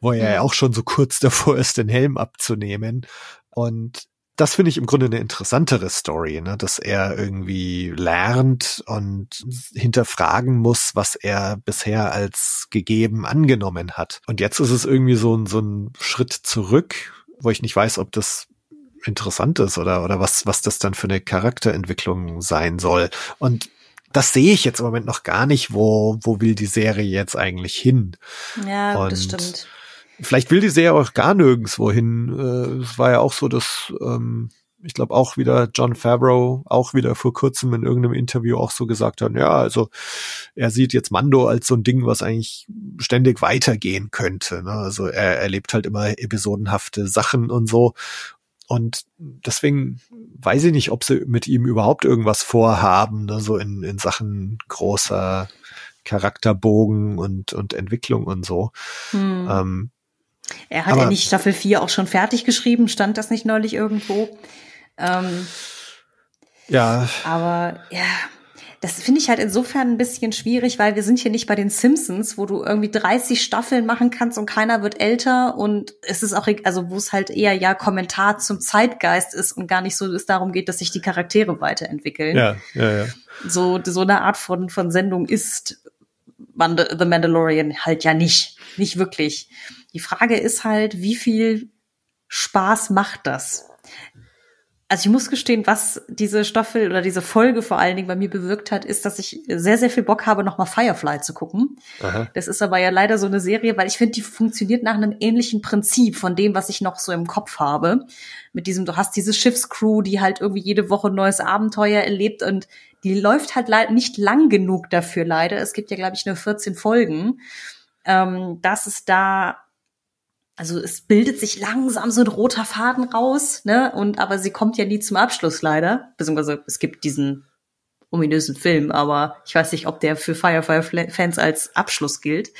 wo er ja auch schon so kurz davor ist, den Helm abzunehmen. Und das finde ich im Grunde eine interessantere Story, ne? dass er irgendwie lernt und hinterfragen muss, was er bisher als gegeben angenommen hat. Und jetzt ist es irgendwie so ein, so ein Schritt zurück, wo ich nicht weiß, ob das interessant ist oder, oder was, was das dann für eine Charakterentwicklung sein soll. Und das sehe ich jetzt im Moment noch gar nicht, wo, wo will die Serie jetzt eigentlich hin. Ja, und das stimmt Vielleicht will die Serie auch gar nirgendwo hin. Äh, es war ja auch so, dass ähm, ich glaube auch wieder John Favreau, auch wieder vor kurzem in irgendeinem Interview auch so gesagt hat, ja, also er sieht jetzt Mando als so ein Ding, was eigentlich ständig weitergehen könnte. Ne? Also er erlebt halt immer episodenhafte Sachen und so. Und deswegen weiß ich nicht, ob sie mit ihm überhaupt irgendwas vorhaben, ne? so in, in Sachen großer Charakterbogen und, und Entwicklung und so. Hm. Ähm, er hat aber, ja nicht Staffel 4 auch schon fertig geschrieben, stand das nicht neulich irgendwo? Ähm, ja. Aber ja, das finde ich halt insofern ein bisschen schwierig, weil wir sind hier nicht bei den Simpsons, wo du irgendwie 30 Staffeln machen kannst und keiner wird älter und es ist auch, also wo es halt eher ja Kommentar zum Zeitgeist ist und gar nicht so es darum geht, dass sich die Charaktere weiterentwickeln. Ja, ja, ja. So, so eine Art von, von Sendung ist The Mandalorian halt ja nicht. Nicht wirklich. Die Frage ist halt, wie viel Spaß macht das? Also ich muss gestehen, was diese Staffel oder diese Folge vor allen Dingen bei mir bewirkt hat, ist, dass ich sehr, sehr viel Bock habe, nochmal Firefly zu gucken. Aha. Das ist aber ja leider so eine Serie, weil ich finde, die funktioniert nach einem ähnlichen Prinzip von dem, was ich noch so im Kopf habe. Mit diesem, du hast diese Schiffscrew, die halt irgendwie jede Woche ein neues Abenteuer erlebt und die läuft halt nicht lang genug dafür leider. Es gibt ja, glaube ich, nur 14 Folgen. Ähm, dass es da also es bildet sich langsam so ein roter Faden raus, ne? Und aber sie kommt ja nie zum Abschluss leider. Beziehungsweise es gibt diesen ominösen Film, aber ich weiß nicht, ob der für Firefly-Fans als Abschluss gilt.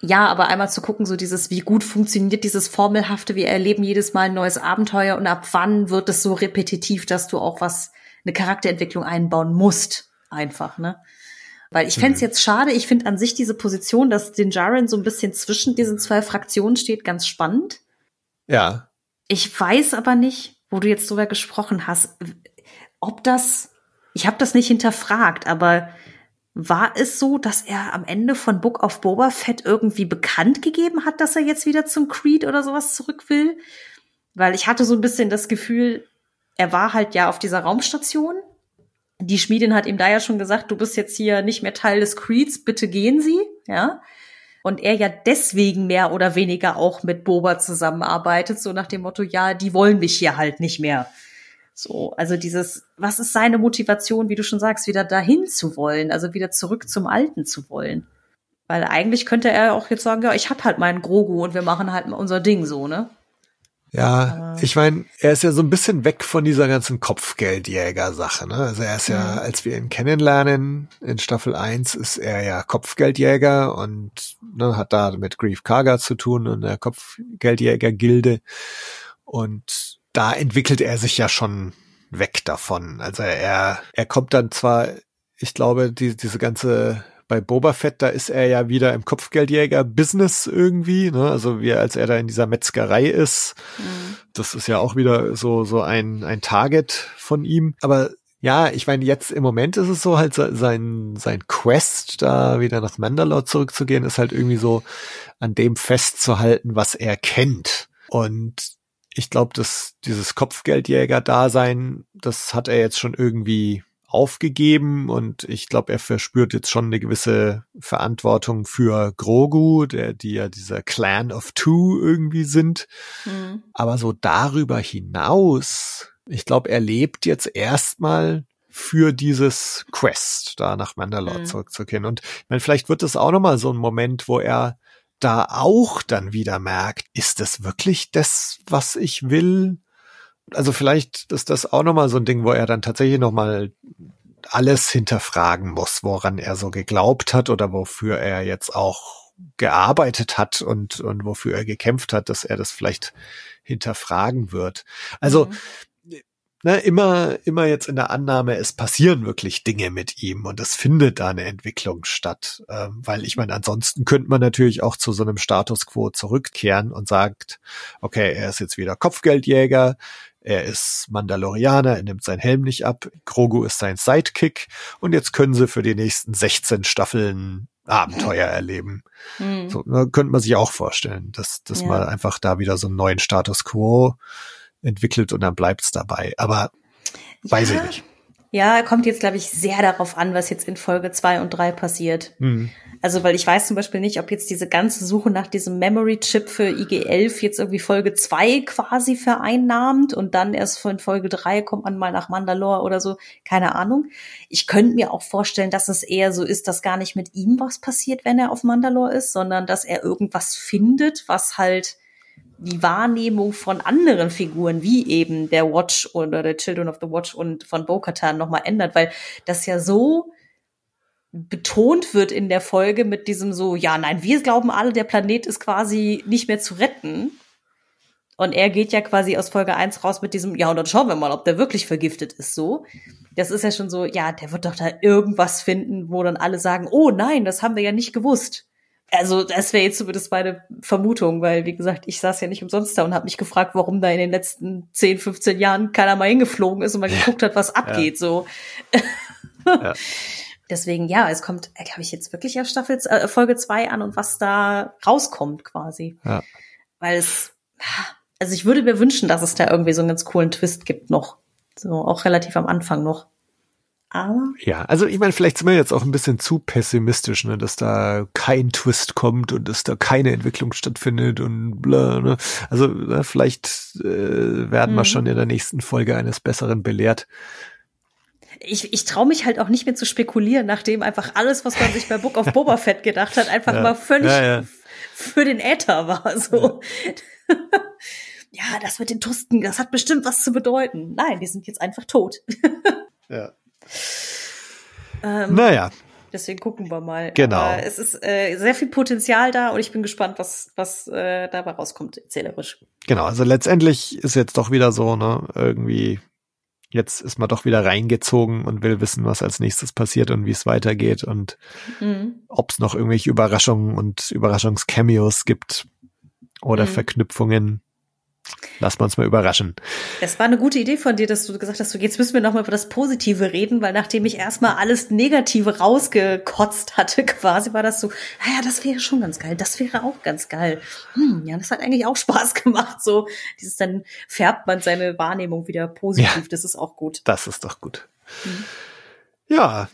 Ja, aber einmal zu gucken, so dieses, wie gut funktioniert dieses Formelhafte, wir erleben jedes Mal ein neues Abenteuer und ab wann wird es so repetitiv, dass du auch was, eine Charakterentwicklung einbauen musst. Einfach, ne? Weil ich fände es mhm. jetzt schade, ich finde an sich diese Position, dass den Jaren so ein bisschen zwischen diesen zwei Fraktionen steht, ganz spannend. Ja. Ich weiß aber nicht, wo du jetzt drüber gesprochen hast, ob das, ich habe das nicht hinterfragt, aber war es so, dass er am Ende von Book of Boba Fett irgendwie bekannt gegeben hat, dass er jetzt wieder zum Creed oder sowas zurück will? Weil ich hatte so ein bisschen das Gefühl, er war halt ja auf dieser Raumstation die Schmiedin hat ihm da ja schon gesagt, du bist jetzt hier nicht mehr Teil des Creeds, bitte gehen Sie, ja. Und er ja deswegen mehr oder weniger auch mit Boba zusammenarbeitet, so nach dem Motto, ja, die wollen mich hier halt nicht mehr. So, also dieses, was ist seine Motivation, wie du schon sagst, wieder dahin zu wollen, also wieder zurück zum Alten zu wollen? Weil eigentlich könnte er auch jetzt sagen, ja, ich hab halt meinen Grogu und wir machen halt unser Ding so, ne? Ja, ich meine, er ist ja so ein bisschen weg von dieser ganzen Kopfgeldjäger-Sache. Ne? Also er ist ja, mhm. als wir ihn kennenlernen, in Staffel 1 ist er ja Kopfgeldjäger und ne, hat da mit Grief Karga zu tun und der Kopfgeldjäger-Gilde. Und da entwickelt er sich ja schon weg davon. Also er, er kommt dann zwar, ich glaube, die, diese ganze bei Boba Fett, da ist er ja wieder im Kopfgeldjäger-Business irgendwie, ne? Also wie als er da in dieser Metzgerei ist. Mhm. Das ist ja auch wieder so, so ein, ein Target von ihm. Aber ja, ich meine, jetzt im Moment ist es so halt sein, sein Quest, da wieder nach Mandalore zurückzugehen, ist halt irgendwie so an dem festzuhalten, was er kennt. Und ich glaube, dass dieses Kopfgeldjäger-Dasein, das hat er jetzt schon irgendwie aufgegeben und ich glaube, er verspürt jetzt schon eine gewisse Verantwortung für Grogu, der, die ja dieser Clan of Two irgendwie sind. Mhm. Aber so darüber hinaus, ich glaube, er lebt jetzt erstmal für dieses Quest, da nach Mandalore mhm. zurückzukehren. Und ich meine, vielleicht wird es auch nochmal so ein Moment, wo er da auch dann wieder merkt, ist das wirklich das, was ich will? Also vielleicht ist das auch nochmal so ein Ding, wo er dann tatsächlich nochmal alles hinterfragen muss, woran er so geglaubt hat oder wofür er jetzt auch gearbeitet hat und, und wofür er gekämpft hat, dass er das vielleicht hinterfragen wird. Also, mhm. ne, immer, immer jetzt in der Annahme, es passieren wirklich Dinge mit ihm und es findet da eine Entwicklung statt. Ähm, weil ich meine, ansonsten könnte man natürlich auch zu so einem Status quo zurückkehren und sagt, okay, er ist jetzt wieder Kopfgeldjäger, er ist Mandalorianer, er nimmt seinen Helm nicht ab. Grogu ist sein Sidekick. Und jetzt können sie für die nächsten 16 Staffeln Abenteuer *laughs* erleben. Mhm. So könnte man sich auch vorstellen, dass, dass ja. man einfach da wieder so einen neuen Status quo entwickelt und dann bleibt's dabei. Aber weiß ja. ich nicht. Ja, kommt jetzt, glaube ich, sehr darauf an, was jetzt in Folge zwei und drei passiert. Mhm. Also, weil ich weiß zum Beispiel nicht, ob jetzt diese ganze Suche nach diesem Memory-Chip für IG-11 jetzt irgendwie Folge zwei quasi vereinnahmt und dann erst von Folge drei kommt man mal nach Mandalore oder so. Keine Ahnung. Ich könnte mir auch vorstellen, dass es eher so ist, dass gar nicht mit ihm was passiert, wenn er auf Mandalore ist, sondern dass er irgendwas findet, was halt die Wahrnehmung von anderen Figuren, wie eben der Watch oder der Children of the Watch und von Bo-Katan nochmal ändert, weil das ja so betont wird in der Folge mit diesem so, ja, nein, wir glauben alle, der Planet ist quasi nicht mehr zu retten. Und er geht ja quasi aus Folge 1 raus mit diesem, ja, und dann schauen wir mal, ob der wirklich vergiftet ist, so. Das ist ja schon so, ja, der wird doch da irgendwas finden, wo dann alle sagen, oh nein, das haben wir ja nicht gewusst. Also das wäre jetzt zumindest meine Vermutung, weil wie gesagt, ich saß ja nicht umsonst da und habe mich gefragt, warum da in den letzten 10, 15 Jahren keiner mal hingeflogen ist und mal geguckt hat, was abgeht. Ja. So. Ja. *laughs* Deswegen, ja, es kommt, äh, glaube ich, jetzt wirklich auf Staffel äh, Folge zwei an und was da rauskommt quasi. Ja. Weil es, also ich würde mir wünschen, dass es da irgendwie so einen ganz coolen Twist gibt noch. So, auch relativ am Anfang noch. Aber. Ja, also ich meine, vielleicht sind wir jetzt auch ein bisschen zu pessimistisch, ne, dass da kein Twist kommt und dass da keine Entwicklung stattfindet und bla, ne. Also ne, vielleicht äh, werden mhm. wir schon in der nächsten Folge eines Besseren belehrt. Ich, ich traue mich halt auch nicht mehr zu spekulieren, nachdem einfach alles, was man sich bei Book of *laughs* Boba Fett gedacht hat, einfach ja. mal völlig ja, ja. für den Äther war. So. Ja. *laughs* das mit den Tusten, das hat bestimmt was zu bedeuten. Nein, die sind jetzt einfach tot. *laughs* ja. Ähm, naja. Deswegen gucken wir mal. Genau. Aber es ist äh, sehr viel Potenzial da und ich bin gespannt, was, was äh, dabei rauskommt, erzählerisch. Genau, also letztendlich ist jetzt doch wieder so, ne, irgendwie, jetzt ist man doch wieder reingezogen und will wissen, was als nächstes passiert und wie es weitergeht und mhm. ob es noch irgendwelche Überraschungen und Überraschungscameos gibt oder mhm. Verknüpfungen. Wir uns mal überraschen. Das war eine gute Idee von dir, dass du gesagt hast, jetzt müssen wir noch mal über das Positive reden, weil nachdem ich erstmal alles Negative rausgekotzt hatte, *laughs* quasi war das so, naja, ah das wäre schon ganz geil, das wäre auch ganz geil. Hm, ja, das hat eigentlich auch *laughs* Spaß gemacht. So, dieses dann färbt man seine Wahrnehmung wieder positiv, ja, das ist auch gut. Das ist doch gut. Mhm. Ja,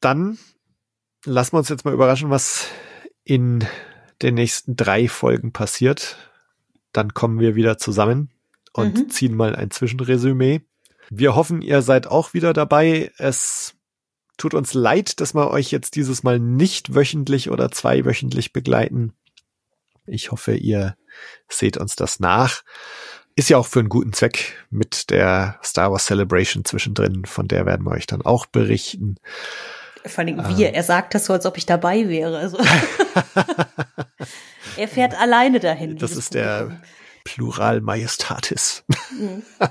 dann lassen wir uns jetzt mal überraschen, was in den nächsten drei Folgen passiert dann kommen wir wieder zusammen und mhm. ziehen mal ein Zwischenresümee. Wir hoffen, ihr seid auch wieder dabei. Es tut uns leid, dass wir euch jetzt dieses Mal nicht wöchentlich oder zweiwöchentlich begleiten. Ich hoffe, ihr seht uns das nach. Ist ja auch für einen guten Zweck mit der Star Wars Celebration zwischendrin. Von der werden wir euch dann auch berichten. Vor allem wir. Ähm. Er sagt das so, als ob ich dabei wäre. Also. *laughs* er fährt alleine dahin. Das ist der Plural Majestatis. Mhm. *laughs*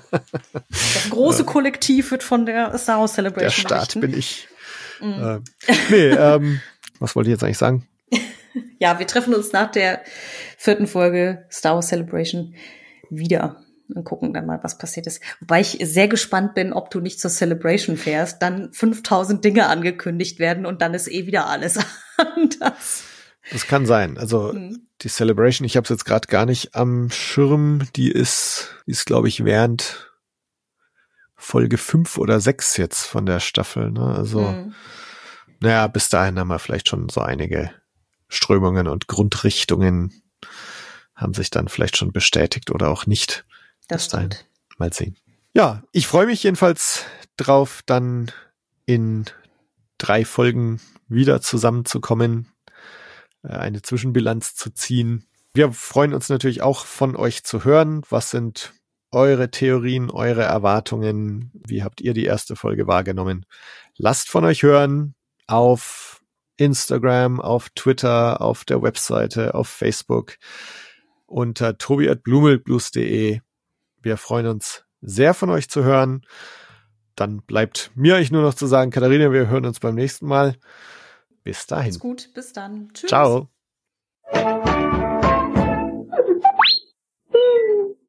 Das große Kollektiv wird von der Star Wars Celebration. Der Staat berichten. bin ich. Mhm. Äh, nee, ähm, was wollte ich jetzt eigentlich sagen? *laughs* ja, wir treffen uns nach der vierten Folge Star Wars Celebration wieder und gucken dann mal, was passiert ist. Wobei ich sehr gespannt bin, ob du nicht zur Celebration fährst, dann 5000 Dinge angekündigt werden und dann ist eh wieder alles *laughs* anders. Das kann sein. Also mhm. die Celebration, ich habe es jetzt gerade gar nicht am Schirm, die ist, die ist glaube ich während Folge fünf oder sechs jetzt von der Staffel. Ne? Also mhm. naja, bis dahin haben wir vielleicht schon so einige Strömungen und Grundrichtungen haben sich dann vielleicht schon bestätigt oder auch nicht. Das stimmt. Mal sehen. Ja, ich freue mich jedenfalls drauf, dann in drei Folgen wieder zusammenzukommen, äh, eine Zwischenbilanz zu ziehen. Wir freuen uns natürlich auch von euch zu hören. Was sind eure Theorien, eure Erwartungen? Wie habt ihr die erste Folge wahrgenommen? Lasst von euch hören auf Instagram, auf Twitter, auf der Webseite, auf Facebook unter tobi.blumelblues.de wir freuen uns sehr von euch zu hören. Dann bleibt mir euch nur noch zu sagen, Katharina, wir hören uns beim nächsten Mal. Bis dahin. Ist gut, bis dann. Tschüss. Ciao.